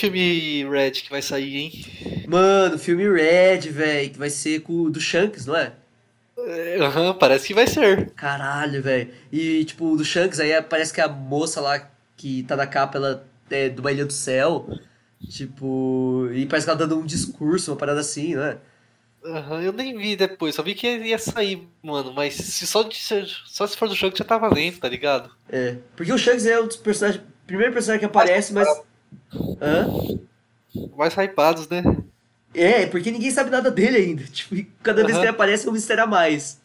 Filme Red que vai sair, hein? Mano, filme Red, velho, que vai ser com do Shanks, não é? É, Aham, parece que vai ser. Caralho, velho. E, tipo, o do Shanks aí é- parece que a moça lá que tá na capa, ela é do Ilha do Céu. Tipo, e parece que ela tá dando um discurso, uma parada assim, né? Aham, eu nem vi depois, só vi que ia sair, mano. Mas se só, de, só se for do jogo já tá valendo, tá ligado? É. Porque o Shanks é um dos personagens. Primeiro personagem que aparece, mas. Hã? Mais hypados, né? É, porque ninguém sabe nada dele ainda. <laughs> Tipo, cada vez que ele aparece é um mistério a mais.